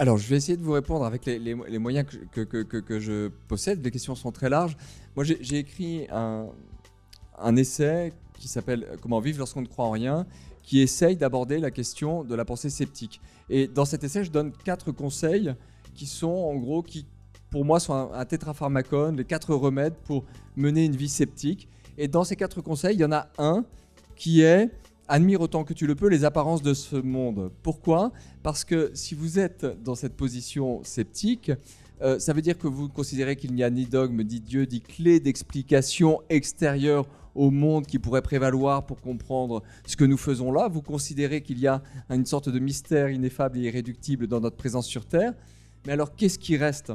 Alors, je vais essayer de vous répondre avec les, moyens que, que, je possède. Les questions sont très larges. Moi, j'ai écrit un, un, essai qui s'appelle Comment vivre lorsqu'on ne croit en rien, qui essaye d'aborder la question de la pensée sceptique. Et dans cet essai, je donne quatre conseils qui sont, en gros, qui, pour moi, sont un, un les quatre remèdes pour mener une vie sceptique. Et dans ces quatre conseils, il y en a un qui est admire autant que tu le peux les apparences de ce monde. Pourquoi? Parce que si vous êtes dans cette position sceptique, euh, ça veut dire que vous considérez qu'il n'y a ni dogme, ni Dieu, ni clé d'explication extérieure au monde qui pourrait prévaloir pour comprendre ce que nous faisons là. Vous considérez qu'il y a une sorte de mystère ineffable et irréductible dans notre présence sur Terre. Mais alors, qu'est-ce qui reste?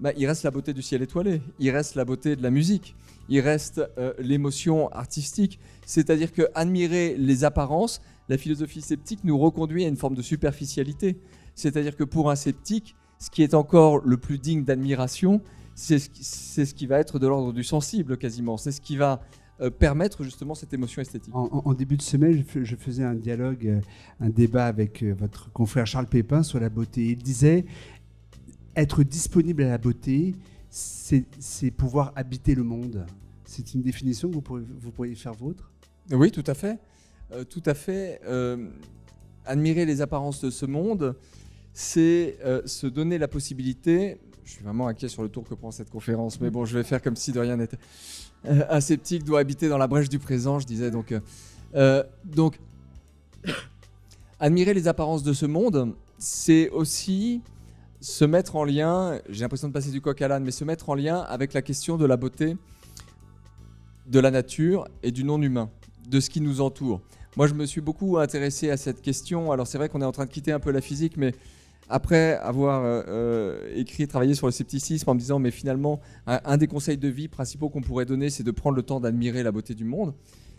Bah, Il reste la beauté du ciel étoilé, il reste la beauté de la musique, il reste euh, l'émotion artistique. C'est-à-dire que admirer les apparences, la philosophie sceptique nous reconduit à une forme de superficialité. C'est-à-dire que pour un sceptique, ce qui est encore le plus digne d'admiration, c'est ce, qui va être de l'ordre du sensible quasiment. C'est ce qui va euh, permettre justement cette émotion esthétique. En, début de semaine, je, faisais un dialogue, euh, un débat avec votre confrère Charles Pépin sur la beauté. Il disait être disponible à la beauté, c'est pouvoir habiter le monde. C'est une définition que vous vous pourriez faire vôtre? Oui, tout à fait. Euh, tout à fait. Euh, admirer les apparences de ce monde, c'est euh, se donner la possibilité. Je suis vraiment inquiet sur le tour que prend cette conférence, mais bon, je vais faire comme si de rien n'était. Un sceptique doit habiter dans la brèche du présent, je disais. Donc, donc admirer les apparences de ce monde, c'est aussi se mettre en lien. J'ai l'impression de passer du coq à l'âne, mais se mettre en lien avec la question de la beauté de la nature et du non-humain, de ce qui nous entoure. Moi, je me suis beaucoup intéressé à cette question. Alors, c'est vrai qu'on est en train de quitter un peu la physique, mais après avoir euh, euh, écrit, travaillé sur le scepticisme en me disant, mais finalement, un, des conseils de vie principaux qu'on pourrait donner, c'est de prendre le temps d'admirer la beauté du monde.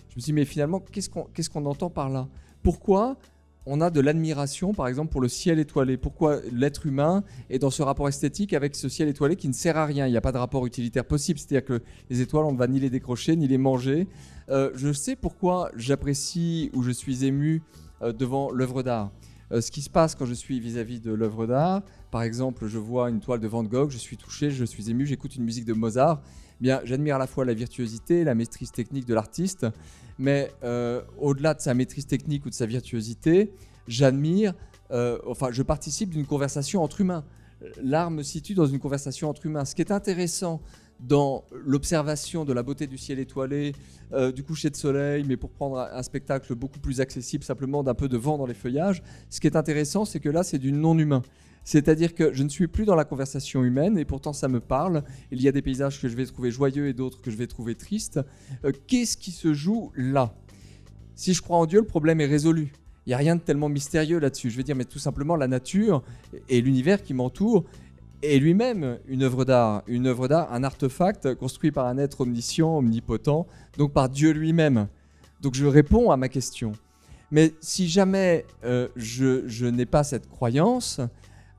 Je me suis dit, mais finalement, qu'est-ce qu'on entend par là? Pourquoi on a de l'admiration, par exemple, pour le ciel étoilé Pourquoi l'être humain est dans ce rapport esthétique avec ce ciel étoilé qui ne sert à rien? Il n'y a pas de rapport utilitaire possible. C'est-à-dire que les étoiles, on ne va ni les décrocher, ni les manger. Euh, je sais pourquoi j'apprécie ou je suis ému euh, devant l'œuvre d'art. Euh, ce qui se passe quand je suis vis-à-vis de l'œuvre d'art, par exemple, je vois une toile de Van Gogh, je suis touché, je suis ému, j'écoute une musique de Mozart. Eh Bien, j'admire à la fois la virtuosité, la maîtrise technique de l'artiste, mais euh, au-delà de sa maîtrise technique ou de sa virtuosité, j'admire, euh, enfin, je participe d'une conversation entre humains. L'art me situe dans une conversation entre humains. Ce qui est intéressant dans l'observation de la beauté du ciel étoilé, euh, du coucher de soleil, mais pour prendre un spectacle beaucoup plus accessible, simplement d'un peu de vent dans les feuillages, ce qui est intéressant, c'est que là, c'est du non-humain. C'est-à-dire que je ne suis plus dans la conversation humaine et pourtant ça me parle. Il y a des paysages que je vais trouver joyeux et d'autres que je vais trouver tristes. Euh, Qu'est-ce qui se joue là? Si je crois en Dieu, le problème est résolu. Il n'y a rien de tellement mystérieux là-dessus. Je veux dire, mais tout simplement, la nature et l'univers qui m'entoure est lui-même une œuvre d'art. Une œuvre d'art, un artefact construit par un être omniscient, omnipotent, donc par Dieu lui-même. Donc je réponds à ma question. Mais si jamais euh, je n'ai pas cette croyance,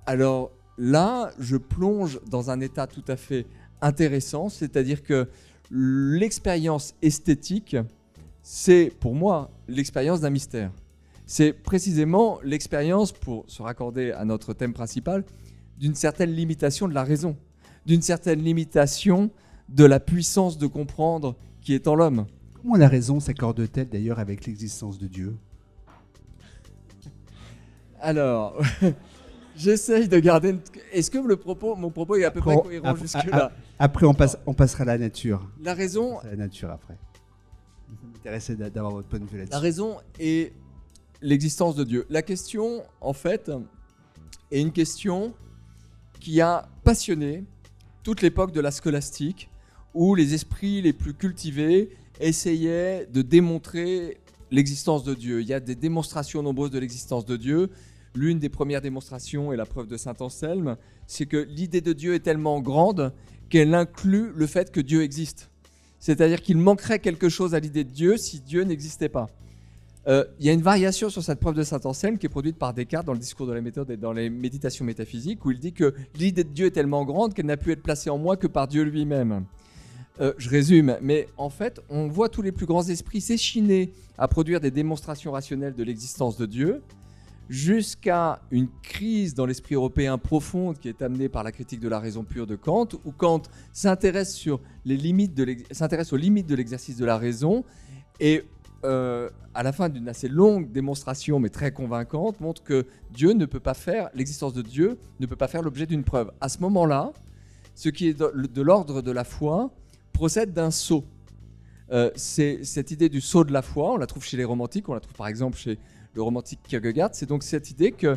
alors là, je plonge dans un état tout à fait intéressant, c'est-à-dire que l'expérience esthétique, c'est pour moi l'expérience d'un mystère. C'est précisément l'expérience, pour se raccorder à notre thème principal, d'une certaine limitation de la raison, d'une certaine limitation de la puissance de comprendre qui est en l'homme. Comment la raison s'accorde-t-elle d'ailleurs avec l'existence de Dieu? Alors, j'essaye de garder. une- Est-ce que le propos, mon propos est à peu près cohérent après- jusque-là? Après, on, passe, on passera à la nature. La raison, la nature après. Ça m'intéressait d'a- d'avoir votre point de vue là-dessus. La raison est l'existence de Dieu. La question, en fait, est une question qui a passionné toute l'époque de la scolastique, où les esprits les plus cultivés essayaient de démontrer l'existence de Dieu. Il y a des démonstrations nombreuses de l'existence de Dieu. L'une des premières démonstrations, et la preuve de Saint Anselme, c'est que l'idée de Dieu est tellement grande qu'elle inclut le fait que Dieu existe. C'est-à-dire qu'il manquerait quelque chose à l'idée de Dieu si Dieu n'existait pas. Euh, Il y a une variation sur cette preuve de Saint Anselme qui est produite par Descartes dans le discours de la méthode et dans les méditations métaphysiques, où il dit que l'idée de Dieu est tellement grande qu'elle n'a pu être placée en moi que par Dieu lui-même. Euh, je résume, mais en fait, on voit tous les plus grands esprits s'échiner à produire des démonstrations rationnelles de l'existence de Dieu, jusqu'à une crise dans l'esprit européen profonde qui est amenée par la critique de la raison pure de Kant, où Kant s'intéresse sur les limites de aux limites de l'exercice de la raison et euh, à la fin d'une assez longue démonstration, mais très convaincante, montre que Dieu ne peut pas faire, l'existence de Dieu ne peut pas faire l'objet d'une preuve. À ce moment-là, ce qui est de, de l'ordre de la foi procède d'un saut. Euh, c'est cette idée du saut de la foi, on la trouve chez les romantiques, on la trouve par exemple chez le romantique Kierkegaard, c'est donc cette idée que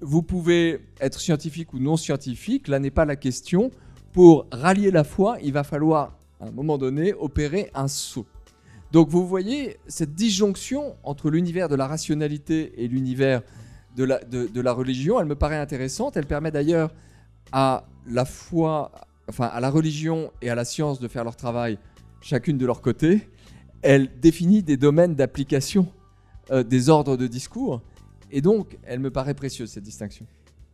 vous pouvez être scientifique ou non scientifique, là n'est pas la question. Pour rallier la foi, il va falloir à un moment donné opérer un saut. Donc vous voyez cette disjonction entre l'univers de la rationalité et l'univers de la, de, la religion, elle me paraît intéressante. Elle permet d'ailleurs à la foi, enfin à la religion et à la science de faire leur travail chacune de leur côté. Elle définit des domaines d'application euh, des ordres de discours. Et donc, elle me paraît précieuse, cette distinction.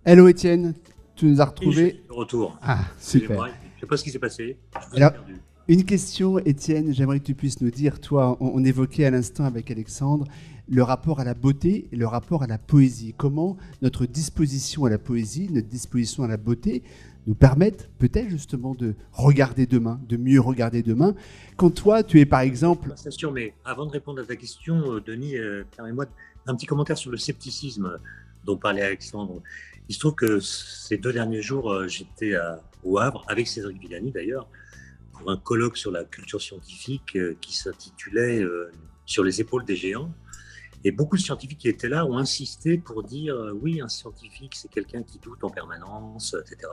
Hello Étienne, tu nous as Et je retrouvé. suis de retour. Ah, super. Je sais pas ce qui s'est passé. Je Alors- perdu. Une question, Étienne, j'aimerais que tu puisses nous dire, toi, on, évoquait à l'instant avec Alexandre le rapport à la beauté et le rapport à la poésie. Comment notre disposition à la poésie, notre disposition à la beauté nous permettent peut-être justement de regarder demain, de mieux regarder demain. Quand toi, tu es par exemple... sûr, mais avant de répondre à ta question, euh, Denis, euh, permets-moi un petit commentaire sur le scepticisme dont parlait Alexandre. Il se trouve que ces deux derniers jours, euh, j'étais au Havre, avec Cédric Villani d'ailleurs, pour un colloque sur la culture scientifique qui s'intitulait Sur les épaules des géants. Et beaucoup de scientifiques qui étaient là ont insisté pour dire euh, oui, un scientifique, c'est quelqu'un qui doute en permanence, etc.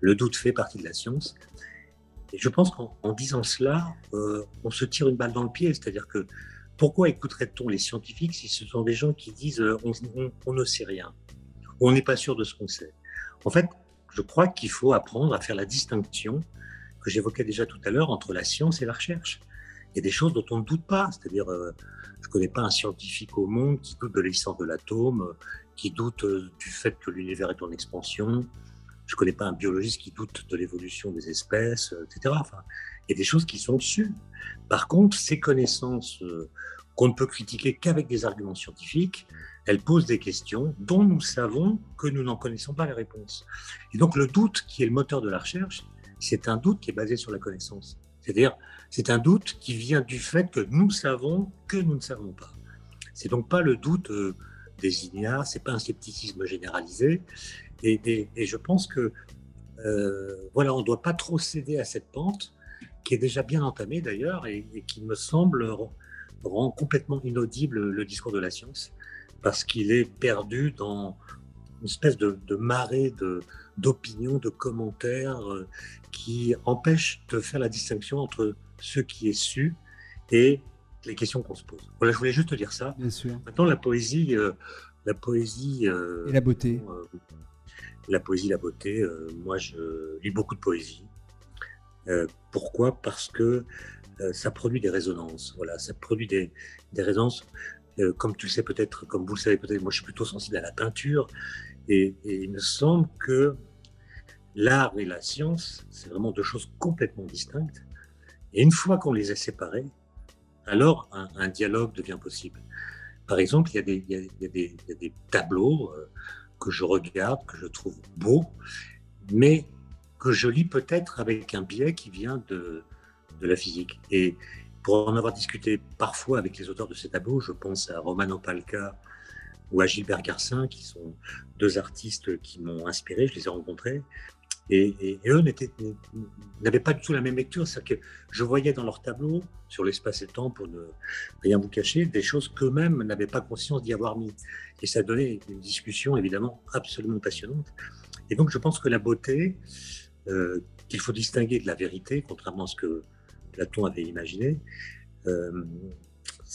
Le doute fait partie de la science. Et je pense qu'en disant cela, euh, on se tire une balle dans le pied. C'est-à-dire que pourquoi écouterait-on les scientifiques si ce sont des gens qui disent euh, on, ne sait rien? On n'est pas sûr de ce qu'on sait En fait, je crois qu'il faut apprendre à faire la distinction que j'évoquais déjà tout à l'heure entre la science et la recherche. Il y a des choses dont on ne doute pas, c'est-à-dire je ne connais pas un scientifique au monde qui doute de l'existence de l'atome, qui doute euh, du fait que l'univers est en expansion. Je ne connais pas un biologiste qui doute de l'évolution des espèces, euh, etc. Il y a des choses qui sont dessus. Par contre, ces connaissances euh, qu'on ne peut critiquer qu'avec des arguments scientifiques, elles posent des questions dont nous savons que nous n'en connaissons pas les réponses. Et donc le doute qui est le moteur de la recherche, c'est un doute qui est basé sur la connaissance. C'est-à-dire, c'est un doute qui vient du fait que nous savons que nous ne savons pas. C'est donc pas le doute euh, des ignares, c'est pas un scepticisme généralisé. Et, je pense que euh, voilà, on ne doit pas trop céder à cette pente qui est déjà bien entamée d'ailleurs et, qui me semble rend complètement inaudible le discours de la science parce qu'il est perdu dans une espèce de, marée d'opinions, de, commentaires euh, qui empêchent de faire la distinction entre ce qui est su et les questions qu'on se pose. Voilà, je voulais juste te dire ça. Bien sûr. Maintenant, la poésie, euh, la poésie euh, et la beauté. la poésie, la beauté. moi, je lis beaucoup de poésie. pourquoi? Parce que ça produit des résonances. Voilà, ça produit des, des résonances. comme tu le sais peut-être, comme vous le savez peut-être, moi je suis plutôt sensible à la peinture et, il me semble que l'art et la science, c'est vraiment deux choses complètement distinctes. Et une fois qu'on les a séparées, alors un, dialogue devient possible. Par exemple, il y a des, tableaux euh, que je regarde, que je trouve beaux, mais que je lis peut-être avec un biais qui vient de, de la physique. Et pour en avoir discuté parfois avec les auteurs de ces tableaux, je pense à Romano Palca ou à Gilbert Garcin, qui sont deux artistes qui m'ont inspiré, je les ai rencontrés. Et, eux n'avaient pas du tout la même lecture, c'est-à-dire que je voyais dans leurs tableaux, sur l'espace et le temps, pour ne rien vous cacher, des choses qu'eux-mêmes n'avaient pas conscience d'y avoir mis. Et ça donnait une discussion évidemment absolument passionnante. Et donc je pense que la beauté, euh, qu'il faut distinguer de la vérité, contrairement à ce que Platon avait imaginé, euh,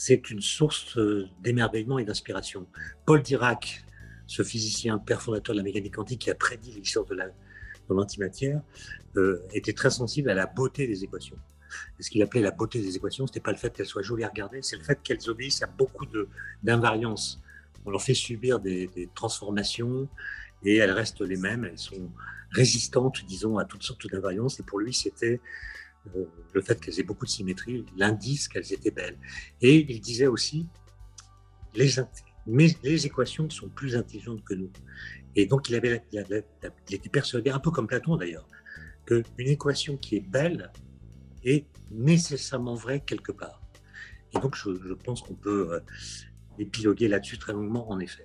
c'est une source euh, d'émerveillement et d'inspiration. Paul Dirac, ce physicien, père fondateur de la mécanique quantique qui a prédit l'existence de l'antimatière, euh, était très sensible à la beauté des équations. Ce qu'il appelait la beauté des équations, ce n'était pas le fait qu'elles soient jolies à regarder, c'est le fait qu'elles obéissent à beaucoup d'invariances. On leur fait subir des, des, transformations et elles restent les mêmes, elles sont résistantes, disons, à toutes sortes d'invariances. Et pour lui, c'était le fait qu'elles aient beaucoup de symétrie, l'indice qu'elles étaient belles. Et il disait aussi, les, mais les équations sont plus intelligentes que nous. Et donc il, avait, il, était persuadé, un peu comme Platon d'ailleurs, qu'une équation qui est belle est nécessairement vraie quelque part. Et donc je, je pense qu'on peut euh, épiloguer là-dessus très longuement en effet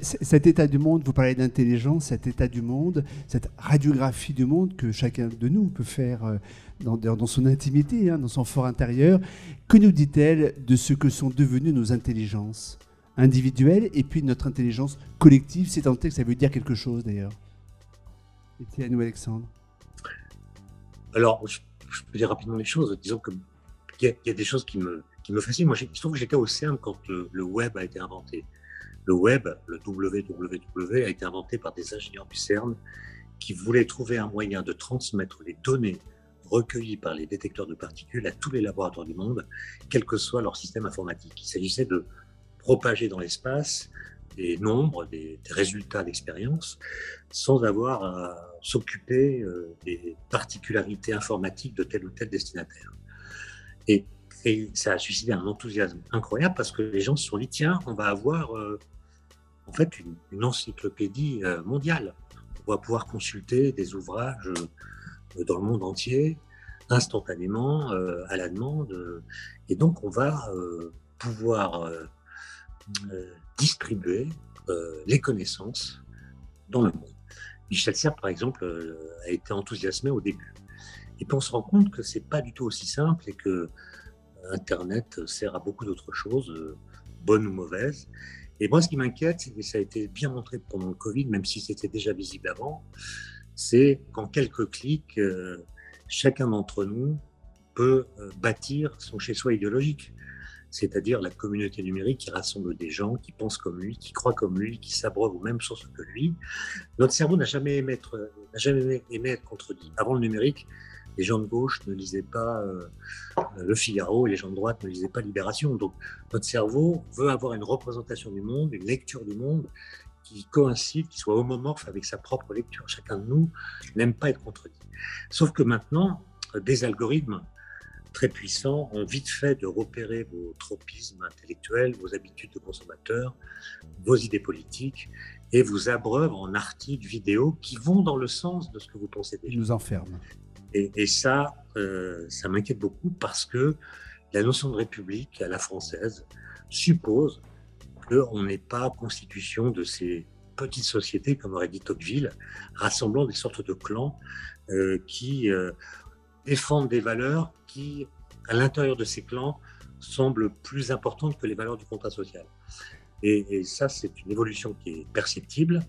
cet état du monde, vous parlez d'intelligence, cet état du monde, cette radiographie du monde que chacun de nous peut faire euh, dans, son intimité, hein, dans son fort intérieur, que nous dit-elle de ce que sont devenues nos intelligences individuelles et puis notre intelligence collective? C'est tant que ça veut dire quelque chose d'ailleurs. Étienne ou Alexandre? Alors, je, peux dire rapidement les choses. Disons qu'il y, y, a des choses qui me, qui me fascinent. Moi, je trouve que j'étais au CERN quand le web a été inventé. Le web, le www, a été inventé par des ingénieurs du CERN qui voulaient trouver un moyen de transmettre les données recueillies par les détecteurs de particules à tous les laboratoires du monde, quel que soit leur système informatique. Il s'agissait de propager dans l'espace des nombres, des, résultats d'expérience, sans avoir à s'occuper des particularités informatiques de tel ou tel destinataire. Et, ça a suscité un enthousiasme incroyable parce que les gens se sont dit tiens, on va avoir en fait une, encyclopédie mondiale. On va pouvoir consulter des ouvrages dans le monde entier instantanément à la demande. et donc, on va pouvoir distribuer les connaissances dans le monde. Michel Serres, par exemple, a été enthousiasmé au début. Et puis on se rend compte que c'est pas du tout aussi simple et que Internet sert à beaucoup d'autres choses, bonnes ou mauvaises. Et moi, ce qui m'inquiète, et ça a été bien montré pendant le Covid, même si c'était déjà visible avant, c'est qu'en quelques clics, chacun d'entre nous peut bâtir son chez-soi idéologique c'est-à-dire la communauté numérique qui rassemble des gens qui pensent comme lui, qui croient comme lui, qui s'abreuvent aux mêmes sources que lui. Notre cerveau n'a jamais aimé n'a jamais aimé être contredit. Avant le numérique, les gens de gauche ne lisaient pas euh, Le Figaro et les gens de droite ne lisaient pas Libération. Donc notre cerveau veut avoir une représentation du monde, une lecture du monde qui coïncide, qui soit homomorphe avec sa propre lecture. Chacun de nous n'aime pas être contredit. Sauf que maintenant, des algorithmes très puissants ont vite fait de repérer vos tropismes intellectuels, vos habitudes de consommateur, vos idées politiques et vous abreuvent en articles, vidéos qui vont dans le sens de ce que vous pensez. Ils nous enferment. Et, ça, euh, ça m'inquiète beaucoup parce que la notion de république à la française suppose qu'on n'est pas constitution de ces petites sociétés, comme aurait dit Tocqueville, rassemblant des sortes de clans euh, qui euh, défendent des valeurs qui, à l'intérieur de ces clans, semblent plus importantes que les valeurs du contrat social. Et, ça, c'est une évolution qui est perceptible.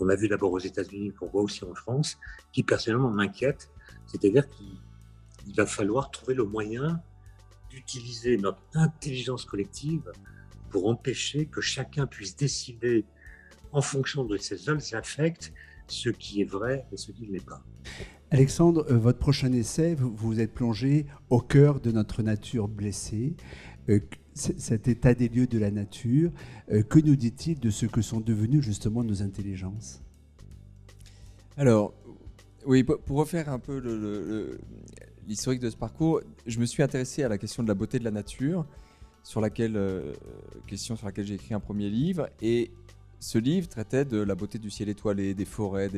On a vu d'abord aux États-Unis, qu'on voit aussi en France, qui personnellement m'inquiète. C'est-à-dire qu'il va falloir trouver le moyen d'utiliser notre intelligence collective pour empêcher que chacun puisse décider en fonction de ses seuls affects ce qui est vrai et ce qui ne l'est pas. Alexandre, euh, votre prochain essai, vous vous êtes plongé au cœur de notre nature blessée, euh, cet état des lieux de la nature. Euh, que nous dit-il de ce que sont devenues justement nos intelligences? Alors, oui, pour refaire un peu l'historique de ce parcours, je me suis intéressé à la question de la beauté de la nature, sur laquelle, question sur laquelle j'ai écrit un premier livre, et ce livre traitait de la beauté du ciel étoilé, des forêts,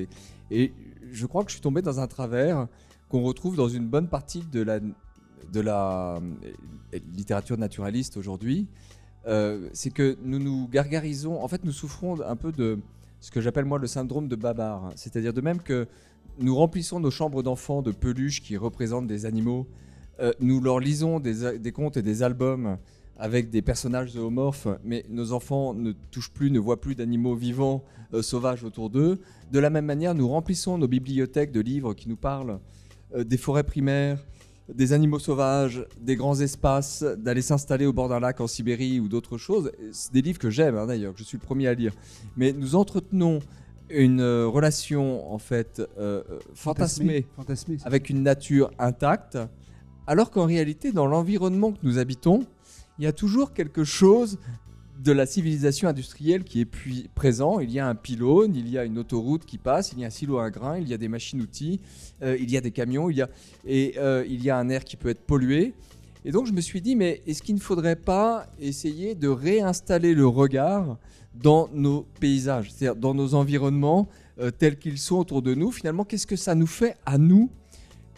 et je crois que je suis tombé dans un travers qu'on retrouve dans une bonne partie de la, de la euh, littérature naturaliste aujourd'hui. Euh, c'est que nous nous gargarisons, en fait nous souffrons un peu de ce que j'appelle moi le syndrome de Babar. C'est-à-dire de même que nous remplissons nos chambres d'enfants de peluches qui représentent des animaux, euh, nous leur lisons des, contes et des albums avec des personnages zoomorphes, mais nos enfants ne touchent plus, ne voient plus d'animaux vivants euh, sauvages autour d'eux. De la même manière, nous remplissons nos bibliothèques de livres qui nous parlent euh, des forêts primaires, des animaux sauvages, des grands espaces, d'aller s'installer au bord d'un lac en Sibérie ou d'autres choses. C'est des livres que j'aime hein, d'ailleurs, que je suis le premier à lire. Mais nous entretenons une euh, relation en fait fantasmée, fantasmée avec une nature intacte, alors qu'en réalité, dans l'environnement que nous habitons, il y a toujours quelque chose de la civilisation industrielle qui est présent. Il y a un pylône, il y a une autoroute qui passe, il y a un silo à grains, il y a des machines-outils, euh, il y a des camions, il y a, et euh, il y a un air qui peut être pollué. Et donc je me suis dit, mais est-ce qu'il ne faudrait pas essayer de réinstaller le regard dans nos paysages, c'est-à-dire dans nos environnements euh, tels qu'ils sont autour de nous? Finalement, qu'est-ce que ça nous fait à nous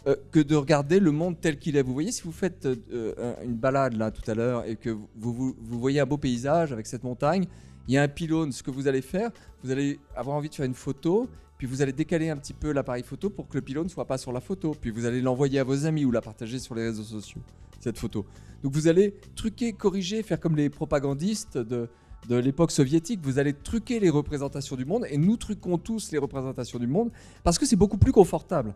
euh, que de regarder le monde tel qu'il est? Vous voyez, si vous faites euh, une balade là tout à l'heure et que vous, vous, voyez un beau paysage avec cette montagne, il y a un pylône, ce que vous allez faire, vous allez avoir envie de faire une photo, puis vous allez décaler un petit peu l'appareil photo pour que le pylône ne soit pas sur la photo, puis vous allez l'envoyer à vos amis ou la partager sur les réseaux sociaux, cette photo. Donc vous allez truquer, corriger, faire comme les propagandistes de, de l'époque soviétique, vous allez truquer les représentations du monde, et nous truquons tous les représentations du monde, parce que c'est beaucoup plus confortable.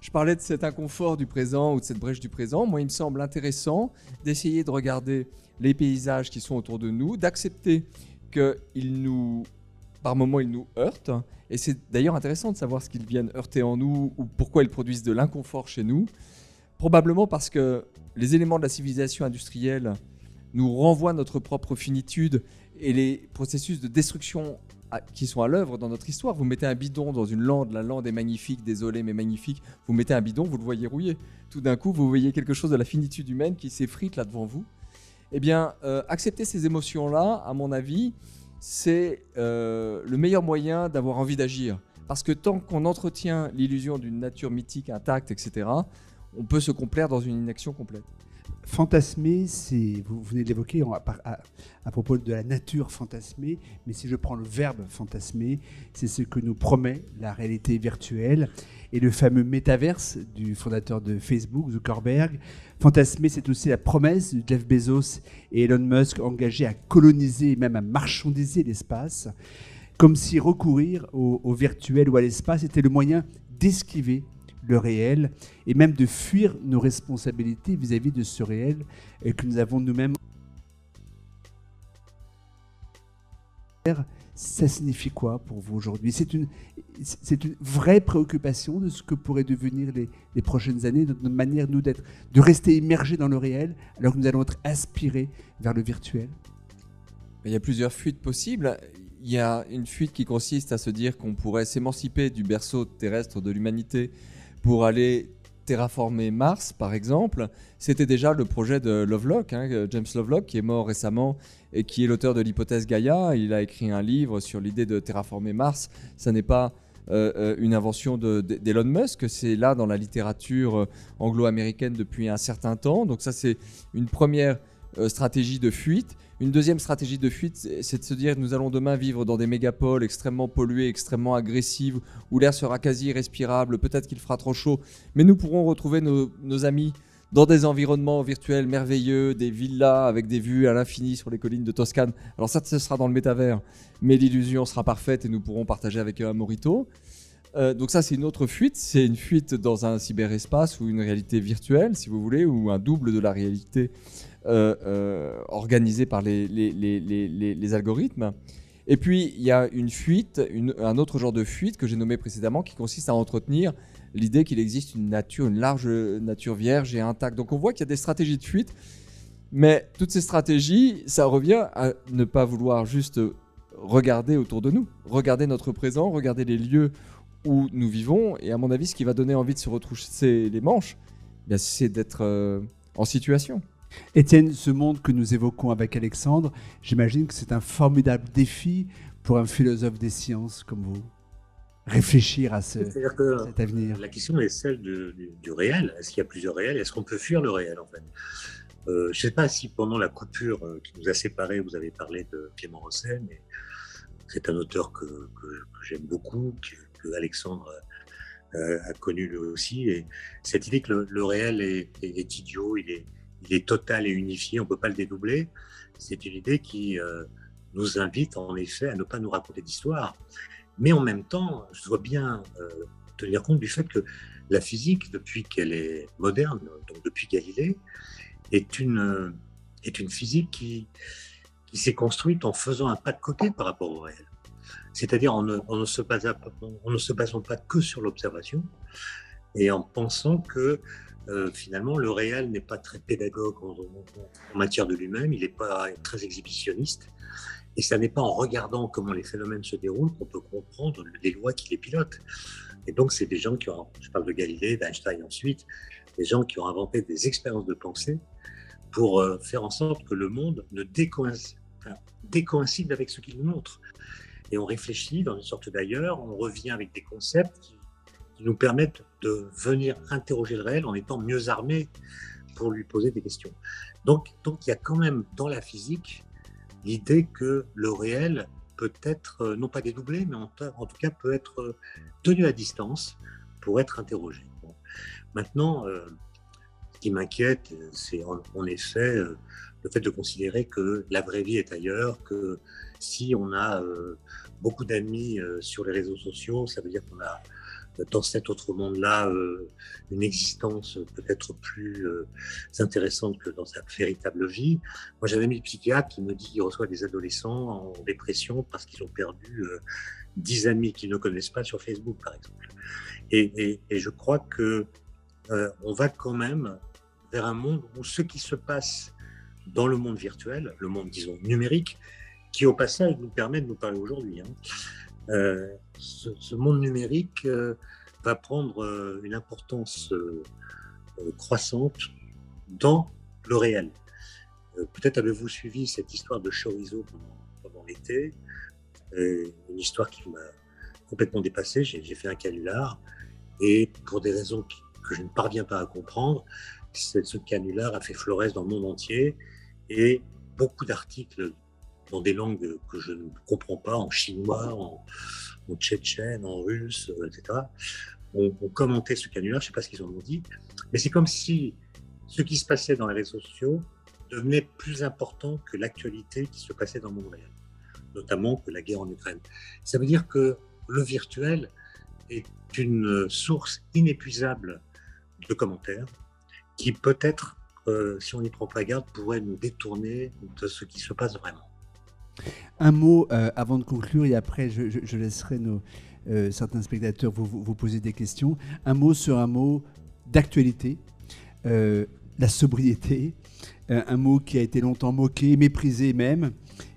Je parlais de cet inconfort du présent ou de cette brèche du présent. Moi, il me semble intéressant d'essayer de regarder les paysages qui sont autour de nous, d'accepter qu'ils nous, par moments, ils nous heurtent. Et c'est d'ailleurs intéressant de savoir ce qu'ils viennent heurter en nous ou pourquoi ils produisent de l'inconfort chez nous. Probablement parce que les éléments de la civilisation industrielle nous renvoient notre propre finitude et les processus de destruction qui sont à l'œuvre dans notre histoire. Vous mettez un bidon dans une lande, la lande est magnifique, désolé mais magnifique. Vous mettez un bidon, vous le voyez rouiller. Tout d'un coup, vous voyez quelque chose de la finitude humaine qui s'effrite là devant vous. Eh bien, euh, accepter ces émotions-là, à mon avis, c'est euh, le meilleur moyen d'avoir envie d'agir. Parce que tant qu'on entretient l'illusion d'une nature mythique intacte, etc., on peut se complaire dans une inaction complète. Fantasmer, c'est, vous venez de l'évoquer à, propos de la nature fantasmée, mais si je prends le verbe fantasmer, c'est ce que nous promet la réalité virtuelle et le fameux métaverse du fondateur de Facebook, Zuckerberg. Fantasmer, c'est aussi la promesse de Jeff Bezos et Elon Musk engagés à coloniser et même à marchandiser l'espace, comme si recourir au, au virtuel ou à l'espace était le moyen d'esquiver le réel et même de fuir nos responsabilités vis-à-vis de ce réel et que nous avons nous-mêmes. Ça signifie quoi pour vous aujourd'hui? C'est une, une vraie préoccupation de ce que pourraient devenir les, les prochaines années, notre manière, nous, d'être, de rester immergés dans le réel alors que nous allons être aspirés vers le virtuel? Il y a plusieurs fuites possibles. Il y a une fuite qui consiste à se dire qu'on pourrait s'émanciper du berceau terrestre de l'humanité pour aller terraformer Mars, par exemple, c'était déjà le projet de Lovelock, hein, James Lovelock, qui est mort récemment et qui est l'auteur de l'hypothèse Gaïa. Il a écrit un livre sur l'idée de terraformer Mars. Ça n'est pas euh, euh, une invention d'Elon Musk, c'est là dans la littérature euh, anglo-américaine depuis un certain temps. Donc ça, c'est une première stratégie de fuite. Une deuxième stratégie de fuite, c'est de se dire nous allons demain vivre dans des mégapoles extrêmement polluées, extrêmement agressives, où l'air sera quasi irrespirable, peut-être qu'il fera trop chaud, mais nous pourrons retrouver nos, amis dans des environnements virtuels merveilleux, des villas avec des vues à l'infini sur les collines de Toscane. Alors ça, ce sera dans le métavers, mais l'illusion sera parfaite et nous pourrons partager avec un morito. Euh, donc ça, c'est une autre fuite. C'est une fuite dans un cyberespace ou une réalité virtuelle, si vous voulez, ou un double de la réalité euh, euh, organisée par les, les, algorithmes. Et puis, il y a une fuite, un autre genre de fuite que j'ai nommé précédemment, qui consiste à entretenir l'idée qu'il existe une nature, une large nature vierge et intacte. Donc on voit qu'il y a des stratégies de fuite, mais toutes ces stratégies, ça revient à ne pas vouloir juste regarder autour de nous, regarder notre présent, regarder les lieux où nous vivons. Et à mon avis, ce qui va donner envie de se retrousser les manches, eh c'est d'être euh, en situation. Étienne, ce monde que nous évoquons avec Alexandre, j'imagine que c'est un formidable défi pour un philosophe des sciences comme vous. Réfléchir à ce, cet avenir. La question est celle du, réel. Est-ce qu'il y a plusieurs réels? Est-ce qu'on peut fuir le réel en fait? Euh, Je ne sais pas si pendant la coupure euh, qui nous a séparés, vous avez parlé de Clément Rosset, mais c'est un auteur que, j'aime beaucoup, que, Alexandre euh, a connu lui aussi. Et cette idée que le, réel est, est, idiot, il est, il est total et unifié, on ne peut pas le dédoubler. C'est une idée qui euh, nous invite en effet à ne pas nous raconter d'histoire. Mais en même temps, je dois bien euh, tenir compte du fait que la physique, depuis qu'elle est moderne, donc depuis Galilée, est une, est une physique qui, qui s'est construite en faisant un pas de côté par rapport au réel. C'est-à-dire en, en, ne se basant, en ne se basant pas que sur l'observation et en pensant que euh, finalement, le réel n'est pas très pédagogue en, matière de lui-même, il n'est pas très exhibitionniste. Et ça n'est pas en regardant comment les phénomènes se déroulent qu'on peut comprendre les lois qui les pilotent. Et donc, c'est des gens qui ont, je parle de Galilée, d'Einstein ensuite, des gens qui ont inventé des expériences de pensée pour euh, faire en sorte que le monde ne décoïncide, décoïncide avec ce qu'il nous montre. Et on réfléchit dans une sorte d'ailleurs, on revient avec des concepts qui nous permettent de venir interroger le réel en étant mieux armés pour lui poser des questions. Donc, donc il y a quand même dans la physique l'idée que le réel peut être, euh, non pas dédoublé, mais en, tout cas peut être euh, tenu à distance pour être interrogé. Maintenant, euh, ce qui m'inquiète, c'est en, effet le fait de considérer que la vraie vie est ailleurs, que si on a beaucoup d'amis sur les réseaux sociaux, ça veut dire qu'on a dans cet autre monde-là euh, une existence peut-être plus euh, intéressante que dans sa véritable vie. Moi, j'avais ami psychiatre qui me dit qu'il reçoit des adolescents en dépression parce qu'ils ont perdu euh, dix amis qu'ils ne connaissent pas sur Facebook, par exemple. Et, je crois que on va quand même vers un monde où ce qui se passe dans le monde virtuel, le monde, disons, numérique, qui au passage nous permet de nous parler aujourd'hui. Hein. Ce, monde numérique euh, va prendre euh, une importance croissante dans le réel. Peut-être avez-vous suivi cette histoire de chorizo pendant, l'été, une histoire qui m'a complètement dépassé. J'ai fait un canular et pour des raisons que je ne parviens pas à comprendre, ce canular a fait florès dans le monde entier et beaucoup d'articles dans des langues que je ne comprends pas, en chinois, en, tchétchène, en russe, euh, etc., ont, commenté ce canular. Je ne sais pas ce qu'ils en ont dit, mais c'est comme si ce qui se passait dans les réseaux sociaux devenait plus important que l'actualité qui se passait dans monde réel, notamment que la guerre en Ukraine. Ça veut dire que le virtuel est une source inépuisable de commentaires qui peut-être, euh, si on n'y prend pas garde, pourrait nous détourner de ce qui se passe vraiment. Un mot euh, avant de conclure et après je, laisserai nos, euh, certains spectateurs vous, poser des questions. Un mot sur un mot d'actualité, euh, la sobriété, un mot qui a été longtemps moqué, méprisé même,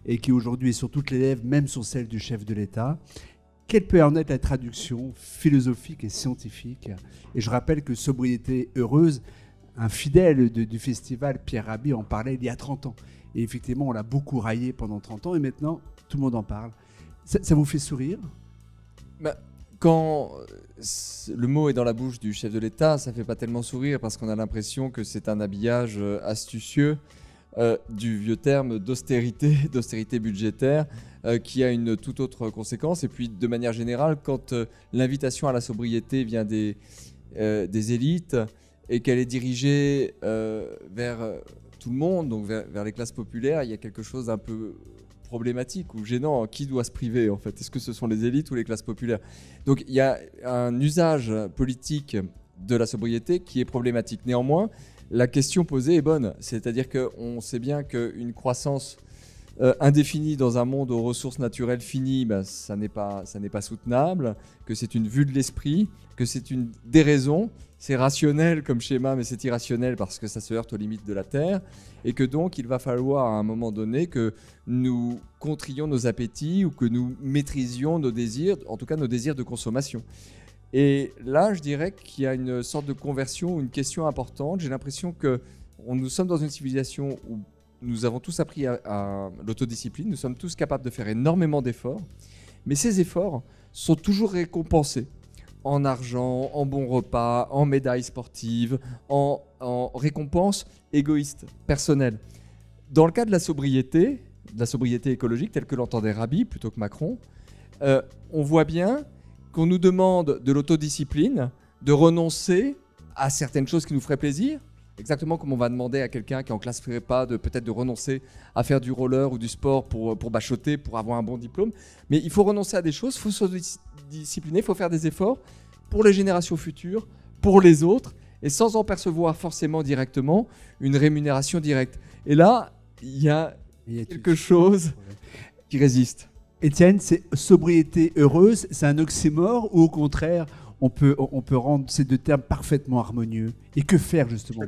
et qui aujourd'hui est sur toutes les lèvres, même sur celle du chef de l'État. Quelle peut en être la traduction philosophique et scientifique? Et je rappelle que sobriété heureuse, un fidèle du festival, Pierre Rabhi, en parlait il y a 30 ans. Et effectivement, on l'a beaucoup raillé pendant 30 ans et maintenant, tout le monde en parle. Ça, vous fait sourire? Bah, Quand le mot est dans la bouche du chef de l'État, ça fait pas tellement sourire parce qu'on a l'impression que c'est un habillage euh, astucieux euh, du vieux terme d'austérité, d'austérité budgétaire, euh, qui a une toute autre conséquence. Et puis, de manière générale, quand l'invitation à la sobriété vient des élites et qu'elle est dirigée vers tout le monde, donc vers, les classes populaires, il y a quelque chose d'un peu problématique ou gênant. Qui doit se priver en fait? Est-ce que ce sont les élites ou les classes populaires? Donc il y a un usage politique de la sobriété qui est problématique. Néanmoins, la question posée est bonne. C'est-à-dire qu'on sait bien qu'une croissance euh, indéfinie dans un monde aux ressources naturelles finies, ben, ça n'est pas, ça pas soutenable, que c'est une vue de l'esprit, que c'est une déraison, c'est rationnel comme schéma, mais c'est irrationnel parce que ça se heurte aux limites de la Terre, et que donc il va falloir à un moment donné que nous contrions nos appétits ou que nous maîtrisions nos désirs, en tout cas nos désirs de consommation. Et là, je dirais qu'il y a une sorte de conversion, une question importante. J'ai l'impression que nous sommes dans une civilisation où nous avons tous appris à l'autodiscipline, nous sommes tous capables de faire énormément d'efforts, mais ces efforts sont toujours récompensés en argent, en bons repas, en médailles sportives, en, récompenses égoïstes, personnelles. Dans le cas de la sobriété, de la sobriété écologique telle que l'entendait Rabi plutôt que Macron, euh, on voit bien qu'on nous demande de l'autodiscipline, de renoncer à certaines choses qui nous feraient plaisir, exactement comme on va demander à quelqu'un qui est en classe prépa de peut-être de renoncer à faire du roller ou du sport pour, pour bachoter, pour avoir un bon diplôme. Mais il faut renoncer à des choses, il faut se discipliner, il faut faire des efforts pour les générations futures, pour les autres, et sans en percevoir forcément directement une rémunération directe. Et là, il y a, quelque chose qui résiste. Étienne, c'est sobriété heureuse, c'est un oxymore ou au contraire, on peut, on peut rendre ces deux termes parfaitement harmonieux. Et que faire justement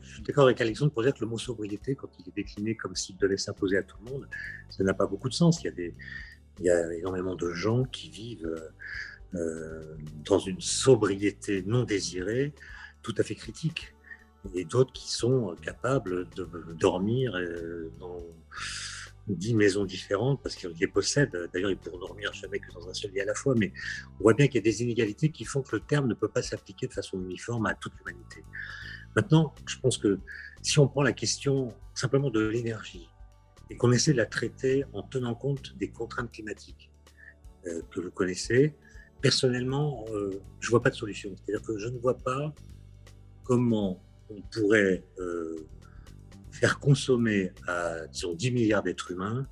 Je suis d'accord avec Alexandre pour dire que le mot sobriété, quand il est décliné comme s'il devait s'imposer à tout le monde, ça n'a pas beaucoup de sens. Il y a, des, il y a énormément de gens qui vivent euh, dans une sobriété non désirée tout à fait critique. Et d'autres qui sont capables de dormir euh, dans dix maisons différentes parce qu'ils les possèdent. D'ailleurs, ils pourront dormir jamais que dans un seul lit à la fois. Mais on voit bien qu'il y a des inégalités qui font que le terme ne peut pas s'appliquer de façon uniforme à toute l'humanité. Maintenant, je pense que si on prend la question simplement de l'énergie et qu'on essaie de la traiter en tenant compte des contraintes climatiques euh, que vous connaissez, personnellement, euh, je ne vois pas de solution. C'est-à-dire que je ne vois pas comment on pourrait euh, faire consommer à, disons, 10 milliards d'êtres humains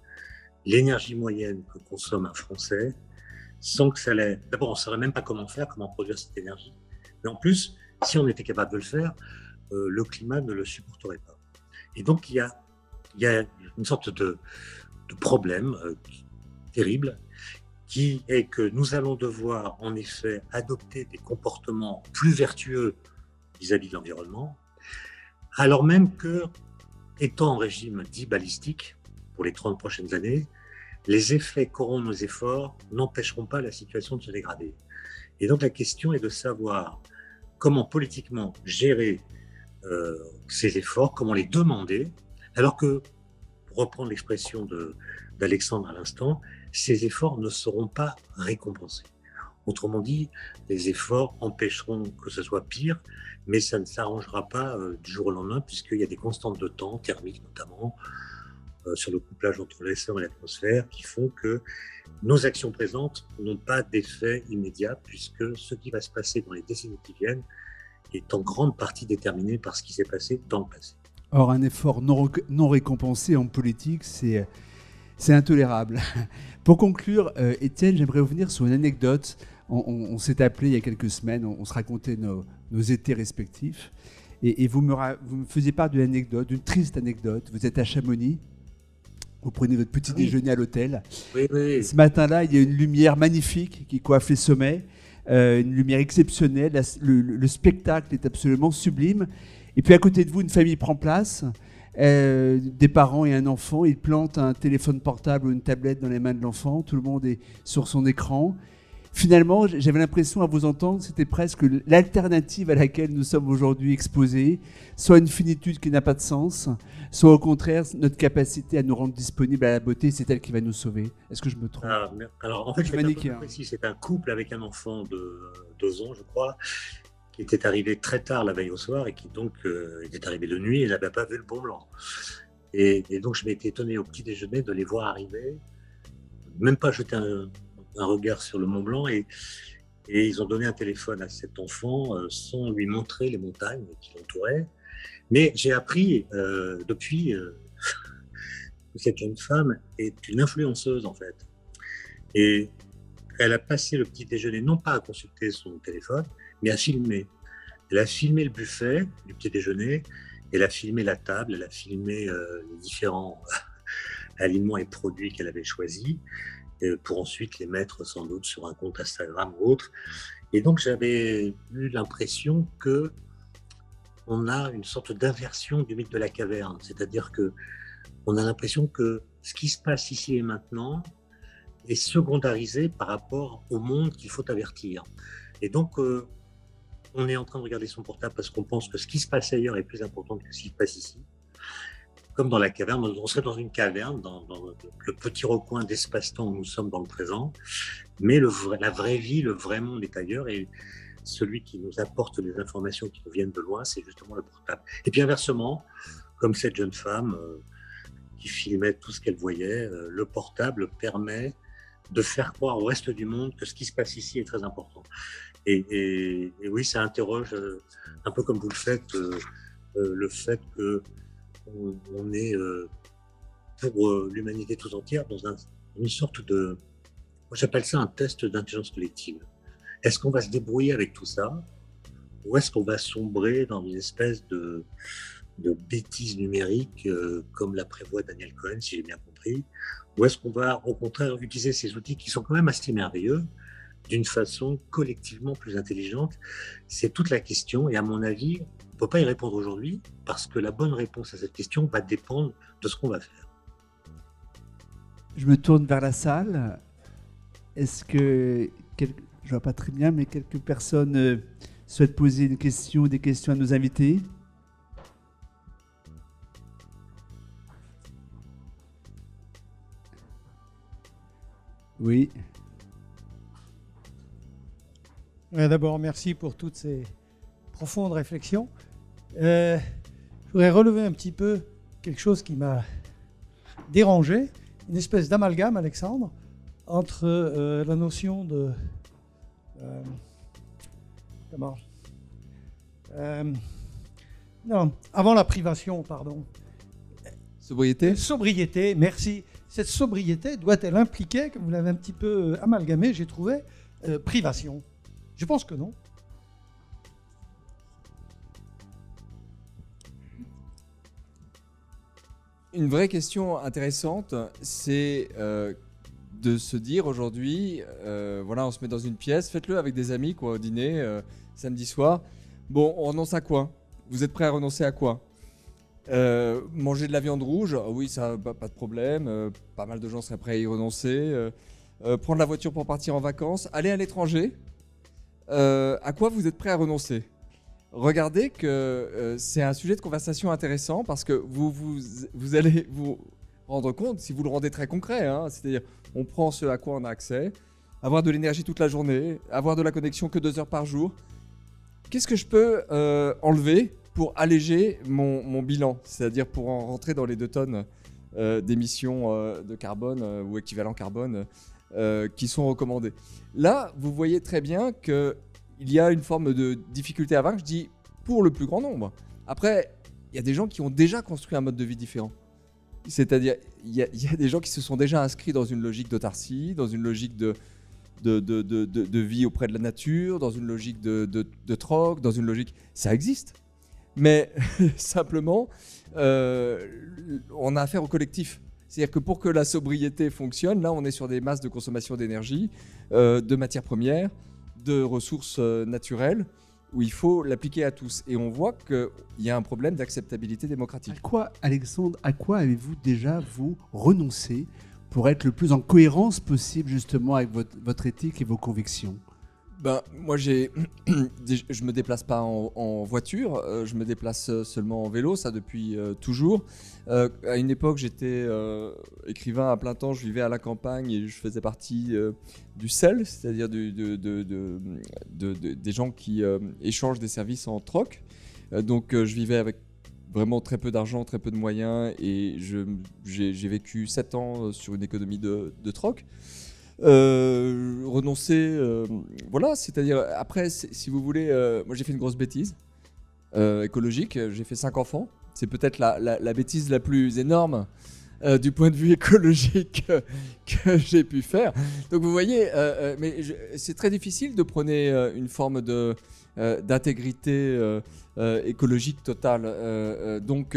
l'énergie moyenne que consomme un Français sans que ça l'ait. D'abord, on ne saurait même pas comment faire, comment produire cette énergie. Mais en plus, si on était capable de le faire, euh, le climat ne le supporterait pas. Et donc, il y a, il y a une sorte de, de problème euh, terrible qui est que nous allons devoir en effet adopter des comportements plus vertueux vis-à-vis -vis de l'environnement, alors même que étant en régime dit balistique, pour les 30 prochaines années, les effets qu'auront nos efforts n'empêcheront pas la situation de se dégrader. Et donc la question est de savoir comment politiquement gérer euh, ces efforts, comment les demander, alors que, pour reprendre l'expression d'Alexandre à l'instant, ces efforts ne seront pas récompensés. Autrement dit, les efforts empêcheront que ce soit pire, mais ça ne s'arrangera pas euh, du jour au lendemain, puisqu'il y a des constantes de temps, thermiques notamment, euh, sur le couplage entre l'essor et l'atmosphère, qui font que nos actions présentes n'ont pas d'effet immédiat, puisque ce qui va se passer dans les décennies qui viennent est en grande partie déterminé par ce qui s'est passé dans le passé. Or, un effort non, récompensé en politique, c'est c'est intolérable. Pour conclure, euh, Étienne, j'aimerais revenir sur une anecdote. On, s'est appelé il y a quelques semaines, on, se racontait nos, étés respectifs. Et, vous, me, vous, me, faisiez part d'une anecdote, d'une triste anecdote. Vous êtes à Chamonix, vous prenez votre petit déjeuner à l'hôtel. Oui, oui. Ce matin-là, il y a une lumière magnifique qui coiffe les sommets, euh, une lumière exceptionnelle. le, spectacle est absolument sublime. Et puis à côté de vous, une famille prend place. Euh, des parents et un enfant, ils plantent un téléphone portable ou une tablette dans les mains de l'enfant, tout le monde est sur son écran. Finalement, j'avais l'impression à vous entendre, c'était presque l'alternative à laquelle nous sommes aujourd'hui exposés, soit une finitude qui n'a pas de sens, soit au contraire notre capacité à nous rendre disponibles à la beauté, c'est elle qui va nous sauver. Est-ce que je me trompe? Ah, Alors en fait, je vais c'est un couple avec un enfant de deux ans, je crois, qui était arrivé très tard la veille au soir et qui donc euh, était arrivé de nuit et n'avait pas vu le Mont Blanc. Et, donc je m'étais étonné au petit déjeuner de les voir arriver, même pas jeter un, regard sur le Mont Blanc et, ils ont donné un téléphone à cet enfant euh, sans lui montrer les montagnes qui l'entouraient. Mais j'ai appris euh, depuis que cette jeune femme est une influenceuse en fait. Et elle a passé le petit déjeuner non pas à consulter son téléphone, mais à filmer. Elle a filmé le buffet du petit déjeuner, elle a filmé la table, elle a filmé euh, les différents aliments et produits qu'elle avait choisis, euh, pour ensuite les mettre sans doute sur un compte Instagram ou autre. Et donc j'avais eu l'impression que on a une sorte d'inversion du mythe de la caverne, c'est-à-dire que on a l'impression que ce qui se passe ici et maintenant est secondarisé par rapport au monde qu'il faut avertir. Et donc, euh, on est en train de regarder son portable parce qu'on pense que ce qui se passe ailleurs est plus important que ce qui se passe ici. Comme dans la caverne, on serait dans une caverne, dans, le petit recoin d'espace-temps où nous sommes dans le présent, mais la vraie vie, le vrai monde est ailleurs et celui qui nous apporte les informations qui nous viennent de loin, c'est justement le portable. Et puis inversement, comme cette jeune femme euh, qui filmait tout ce qu'elle voyait, euh, le portable permet de faire croire au reste du monde que ce qui se passe ici est très important. Et, oui, ça interroge euh, un peu comme vous le faites, le fait que on, est pour l'humanité tout entière dans une sorte de, j'appelle ça un test d'intelligence collective. Est-ce qu'on va se débrouiller avec tout ça, ou est-ce qu'on va sombrer dans une espèce de, bêtise numérique comme la prévoit Daniel Cohen, si j'ai bien compris, ou est-ce qu'on va au contraire utiliser ces outils qui sont quand même assez merveilleux d'une façon collectivement plus intelligente? C'est toute la question et à mon avis, peut pas y répondre aujourd'hui parce que la bonne réponse à cette question va dépendre de ce qu'on va faire. Je me tourne vers la salle. Est-ce que, je ne vois pas très bien, mais quelques personnes euh, souhaitent poser une question ou des questions à nos invités? Oui. D'abord, merci pour toutes ces profondes réflexions. Euh, je voudrais relever un petit peu quelque chose qui m'a dérangé, une espèce d'amalgame, Alexandre, entre euh, la notion de... Euh, comment Non, avant la privation, pardon. Sobriété Sobriété, merci. Cette sobriété doit-elle impliquer, comme vous l'avez un petit peu amalgamé, j'ai trouvé, privation? Je pense que non. Une vraie question intéressante, c'est euh, de se dire aujourd'hui, euh, voilà, on se met dans une pièce, faites-le avec des amis, quoi, au dîner, euh, samedi soir. Bon, on renonce à quoi? Vous êtes prêt à renoncer à quoi? Manger de la viande rouge, ah oui, ça, pas, pas de problème. pas mal de gens seraient prêts à y renoncer. Prendre la voiture pour partir en vacances, aller à l'étranger. À quoi vous êtes prêt à renoncer? Regardez que euh, c'est un sujet de conversation intéressant parce que vous, vous, vous allez vous rendre compte, si vous le rendez très concret, hein, c'est-à-dire on prend ce à quoi on a accès, avoir de l'énergie toute la journée, avoir de la connexion que deux heures par jour. Qu'est-ce que je peux euh, enlever pour alléger mon, bilan, c'est-à-dire pour en rentrer dans les deux tonnes euh, d'émissions de carbone ou équivalent carbone qui sont recommandées? Là, vous voyez très bien qu'il y a une forme de difficulté à vaincre, je dis pour le plus grand nombre. Après, il y a des gens qui ont déjà construit un mode de vie différent. C'est-à-dire, il y, a- il des gens qui se sont déjà inscrits dans une logique d'autarcie, dans une logique de, vie auprès de la nature, dans une logique de troc, dans une logique... Ça existe. Mais simplement, euh, on a affaire au collectif. C'est-à-dire que pour que la sobriété fonctionne, là, on est sur des masses de consommation d'énergie, euh, de matières premières, de ressources euh, naturelles, où il faut l'appliquer à tous. Et on voit qu'il y a un problème d'acceptabilité À démocratique. quoi, Alexandre, à quoi avez-vous déjà vous renoncé pour être le plus en cohérence possible justement avec votre éthique et vos convictions? Ben, moi, j'ai, je me déplace pas en, voiture, euh, je me déplace euh, seulement en vélo, ça depuis euh, toujours. À une époque, j'étais écrivain à plein temps, je vivais à la campagne et je faisais partie du CEL, c'est-à-dire des gens qui échangent des services en troc. Donc, je vivais avec vraiment très peu d'argent, très peu de moyens et j'ai, vécu 7 ans sur une économie de troc. Euh, renoncer, euh, voilà, c'est-à-dire après, si vous voulez, euh, moi j'ai fait une grosse bêtise écologique, j'ai fait cinq enfants, c'est peut-être la, la- bêtise la plus énorme du point de vue écologique que, j'ai pu faire. Donc vous voyez, mais c'est très difficile de prôner une forme d'intégrité écologique totale. Donc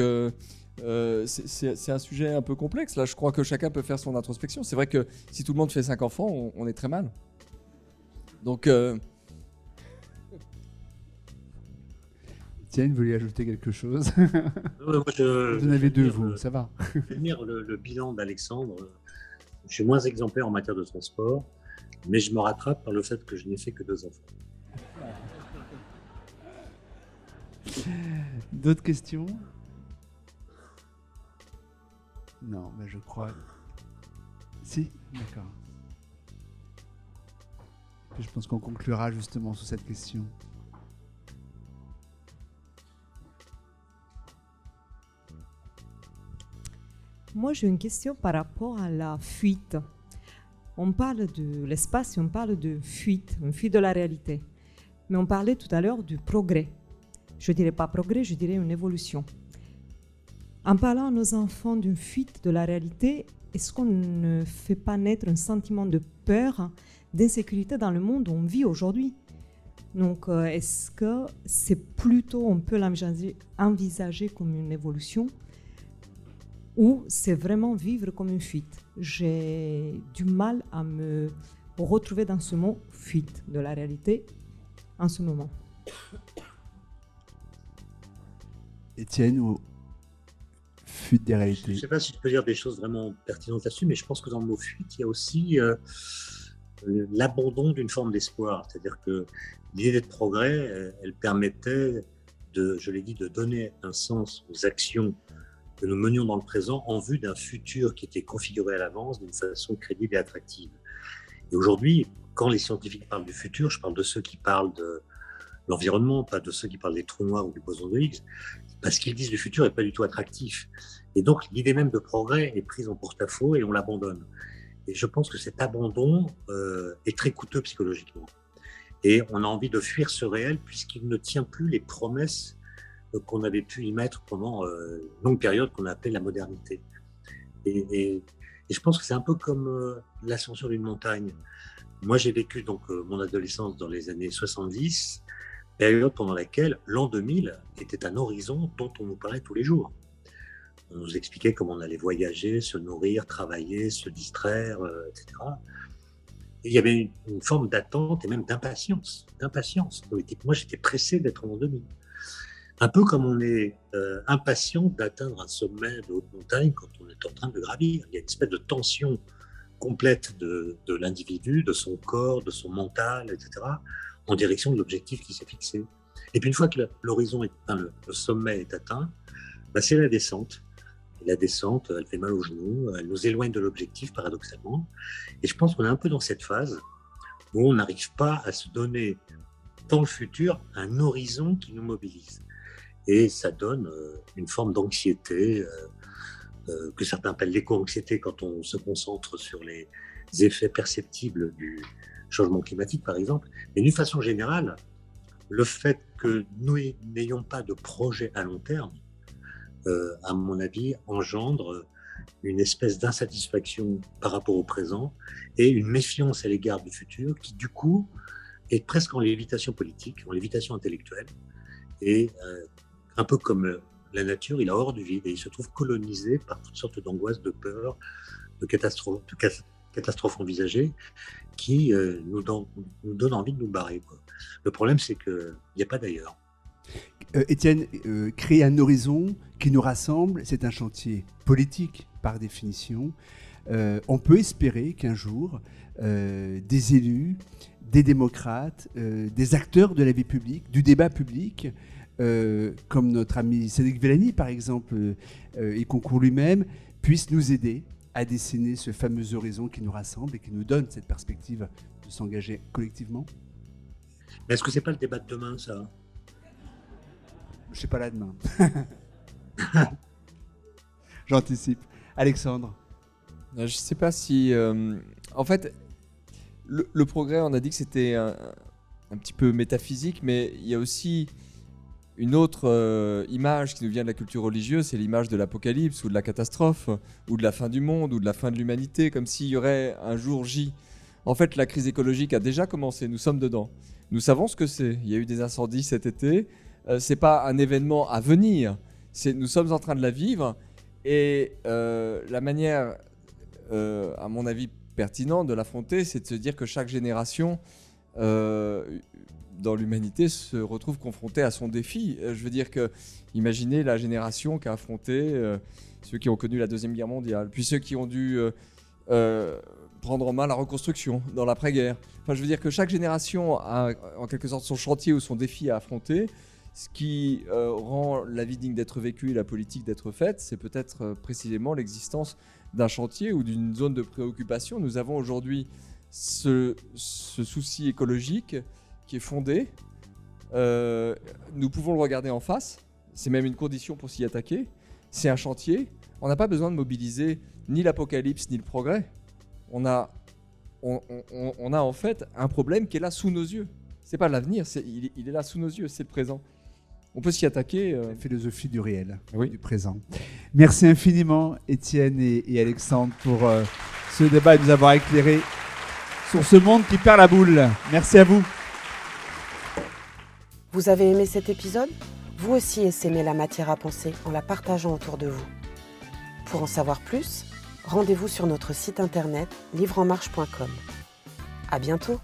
euh, euh, c'est- un sujet un peu complexe. Là, je crois que chacun peut faire son introspection. C'est vrai que si tout le monde fait cinq enfants, on, on est très mal. Donc, euh, Tiens, vous voulez ajouter quelque chose Ouais, moi, je- Vous en avez deux, vous, dire, ça va. Je vais lire le, le bilan d'Alexandre. Je suis moins exemplaire en matière de transport, mais je me rattrape par le fait que je n'ai fait que deux enfants. D'autres questions? Non, mais je crois. Si D'accord. Puis Je pense qu'on conclura justement sur cette question. Moi, j'ai une question par rapport à la fuite. On parle de l'espace et on parle de fuite, une fuite de la réalité. Mais on parlait tout à l'heure du progrès. Je dirais pas progrès, je dirais une évolution. En parlant à nos enfants d'une fuite de la réalité, est-ce qu'on ne fait pas naître un sentiment de peur, d'insécurité dans le monde où on vit aujourd'hui? Donc, euh, est-ce que c'est plutôt, on peut l'envisager envisager comme une évolution ou c'est vraiment vivre comme une fuite? J'ai du mal à me retrouver dans ce mot fuite de la réalité en ce moment. Étienne ou fuite des Je ne réalités sais pas si je peux dire des choses vraiment pertinentes là-dessus, mais je pense que dans le mot fuite, il y a aussi euh, euh, l'abandon d'une forme d'espoir. C'est-à-dire que l'idée de progrès, euh, elle permettait, de, je l'ai dit, de donner un sens aux actions que nous menions dans le présent en vue d'un futur qui était configuré à l'avance d'une façon crédible et attractive. Et aujourd'hui, quand les scientifiques parlent du futur, je parle de ceux qui parlent de l'environnement, pas de ceux qui parlent des trous noirs ou du boson de Higgs, parce qu'ils disent le futur n'est pas du tout attractif. Et donc, l'idée même de progrès est prise en porte-à-faux et on l'abandonne. Et je pense que cet abandon euh, est très coûteux psychologiquement. Et on a envie de fuir ce réel puisqu'il ne tient plus les promesses euh, qu'on avait pu y mettre pendant euh, une longue période qu'on a appelée la modernité. Et, je pense que c'est un peu comme l'ascension d'une montagne. Moi, j'ai vécu donc mon adolescence dans les années 70, période pendant laquelle l'an 2000 était un horizon dont on nous parlait tous les jours. On nous expliquait comment on allait voyager, se nourrir, travailler, se distraire, euh, etc. Et il y avait une, forme d'attente et même d'impatience. D'impatience. Moi, j'étais pressé d'être en l'an 2000. Un peu comme on est euh, impatient d'atteindre un sommet de haute montagne quand on est en train de gravir. Il y a une espèce de tension complète de, l'individu, de son corps, de son mental, etc., en direction de l'objectif qui s'est fixé. Et puis une fois que l'horizon est le, sommet est atteint, bah, c'est la descente. La descente, elle fait mal aux genoux, elle nous éloigne de l'objectif paradoxalement. Et je pense qu'on est un peu dans cette phase où on n'arrive pas à se donner dans le futur un horizon qui nous mobilise. Et ça donne euh, une forme d'anxiété euh, euh, que certains appellent l'éco-anxiété quand on se concentre sur les effets perceptibles du changement climatique, par exemple. Mais d'une façon générale, le fait que nous n'ayons pas de projet à long terme, à mon avis, engendre une espèce d'insatisfaction par rapport au présent et une méfiance à l'égard du futur qui, du coup, est presque en lévitation politique, en lévitation intellectuelle. Et euh, un peu comme euh, la nature, il a hors du vide et il se trouve colonisé par toutes sortes d'angoisses, de peurs, de catastrophes envisagées qui euh, nous, donnent envie de nous barrer. Le problème, c'est qu'il n'y a pas d'ailleurs. Étienne, créer un horizon qui nous rassemble, c'est un chantier politique par définition. on peut espérer qu'un jour, des élus, des démocrates, euh, des acteurs de la vie publique, du débat public, euh, comme notre ami Cédric Vellani, par exemple, euh, et concours lui-même, puissent nous aider à dessiner ce fameux horizon qui nous rassemble et qui nous donne cette perspective de s'engager collectivement Mais est-ce que c'est pas le débat de demain, ça? Je sais pas là demain. J'anticipe. Alexandre Je ne sais pas si. en fait, le, progrès, on a dit que c'était un, petit peu métaphysique, mais il y a aussi une autre euh, image qui nous vient de la culture religieuse, c'est l'image de l'apocalypse ou de la catastrophe, ou de la fin du monde, ou de la fin de l'humanité, comme s'il y aurait un jour J. En fait, la crise écologique a déjà commencé, nous sommes dedans. Nous savons ce que c'est. Il y a eu des incendies cet été. Euh, c'est pas un événement à venir. C'est nous sommes en train de la vivre et euh, la manière, à mon avis, pertinent de l'affronter, c'est de se dire que chaque génération euh, dans l'humanité se retrouve confrontée à son défi. Euh, je veux dire que, imaginez la génération qui a affronté euh, ceux qui ont connu la Deuxième Guerre mondiale, puis ceux qui ont dû prendre en main la reconstruction dans l'après-guerre. Enfin, je veux dire que chaque génération a en quelque sorte son chantier ou son défi à affronter. Ce qui rend la vie digne d'être vécue et la politique d'être faite, c'est peut-être précisément l'existence d'un chantier ou d'une zone de préoccupation. Nous avons aujourd'hui ce, souci écologique qui est fondé. Euh, nous pouvons le regarder en face. C'est même une condition pour s'y attaquer. C'est un chantier. On n'a pas besoin de mobiliser ni l'apocalypse ni le progrès. On a, on, a en fait un problème qui est là sous nos yeux. C'est pas l'avenir, il, il est là sous nos yeux, c'est le présent on peut s'y attaquer. Euh. La philosophie du réel, du présent. Merci infiniment, Étienne et, Alexandre, pour euh, ce débat et de nous avoir éclairé sur ce monde qui perd la boule. Merci à vous. Vous avez aimé cet épisode? Vous aussi essaimez la matière à penser en la partageant autour de vous. Pour en savoir plus, rendez-vous sur notre site internet livreenmarche.com. À bientôt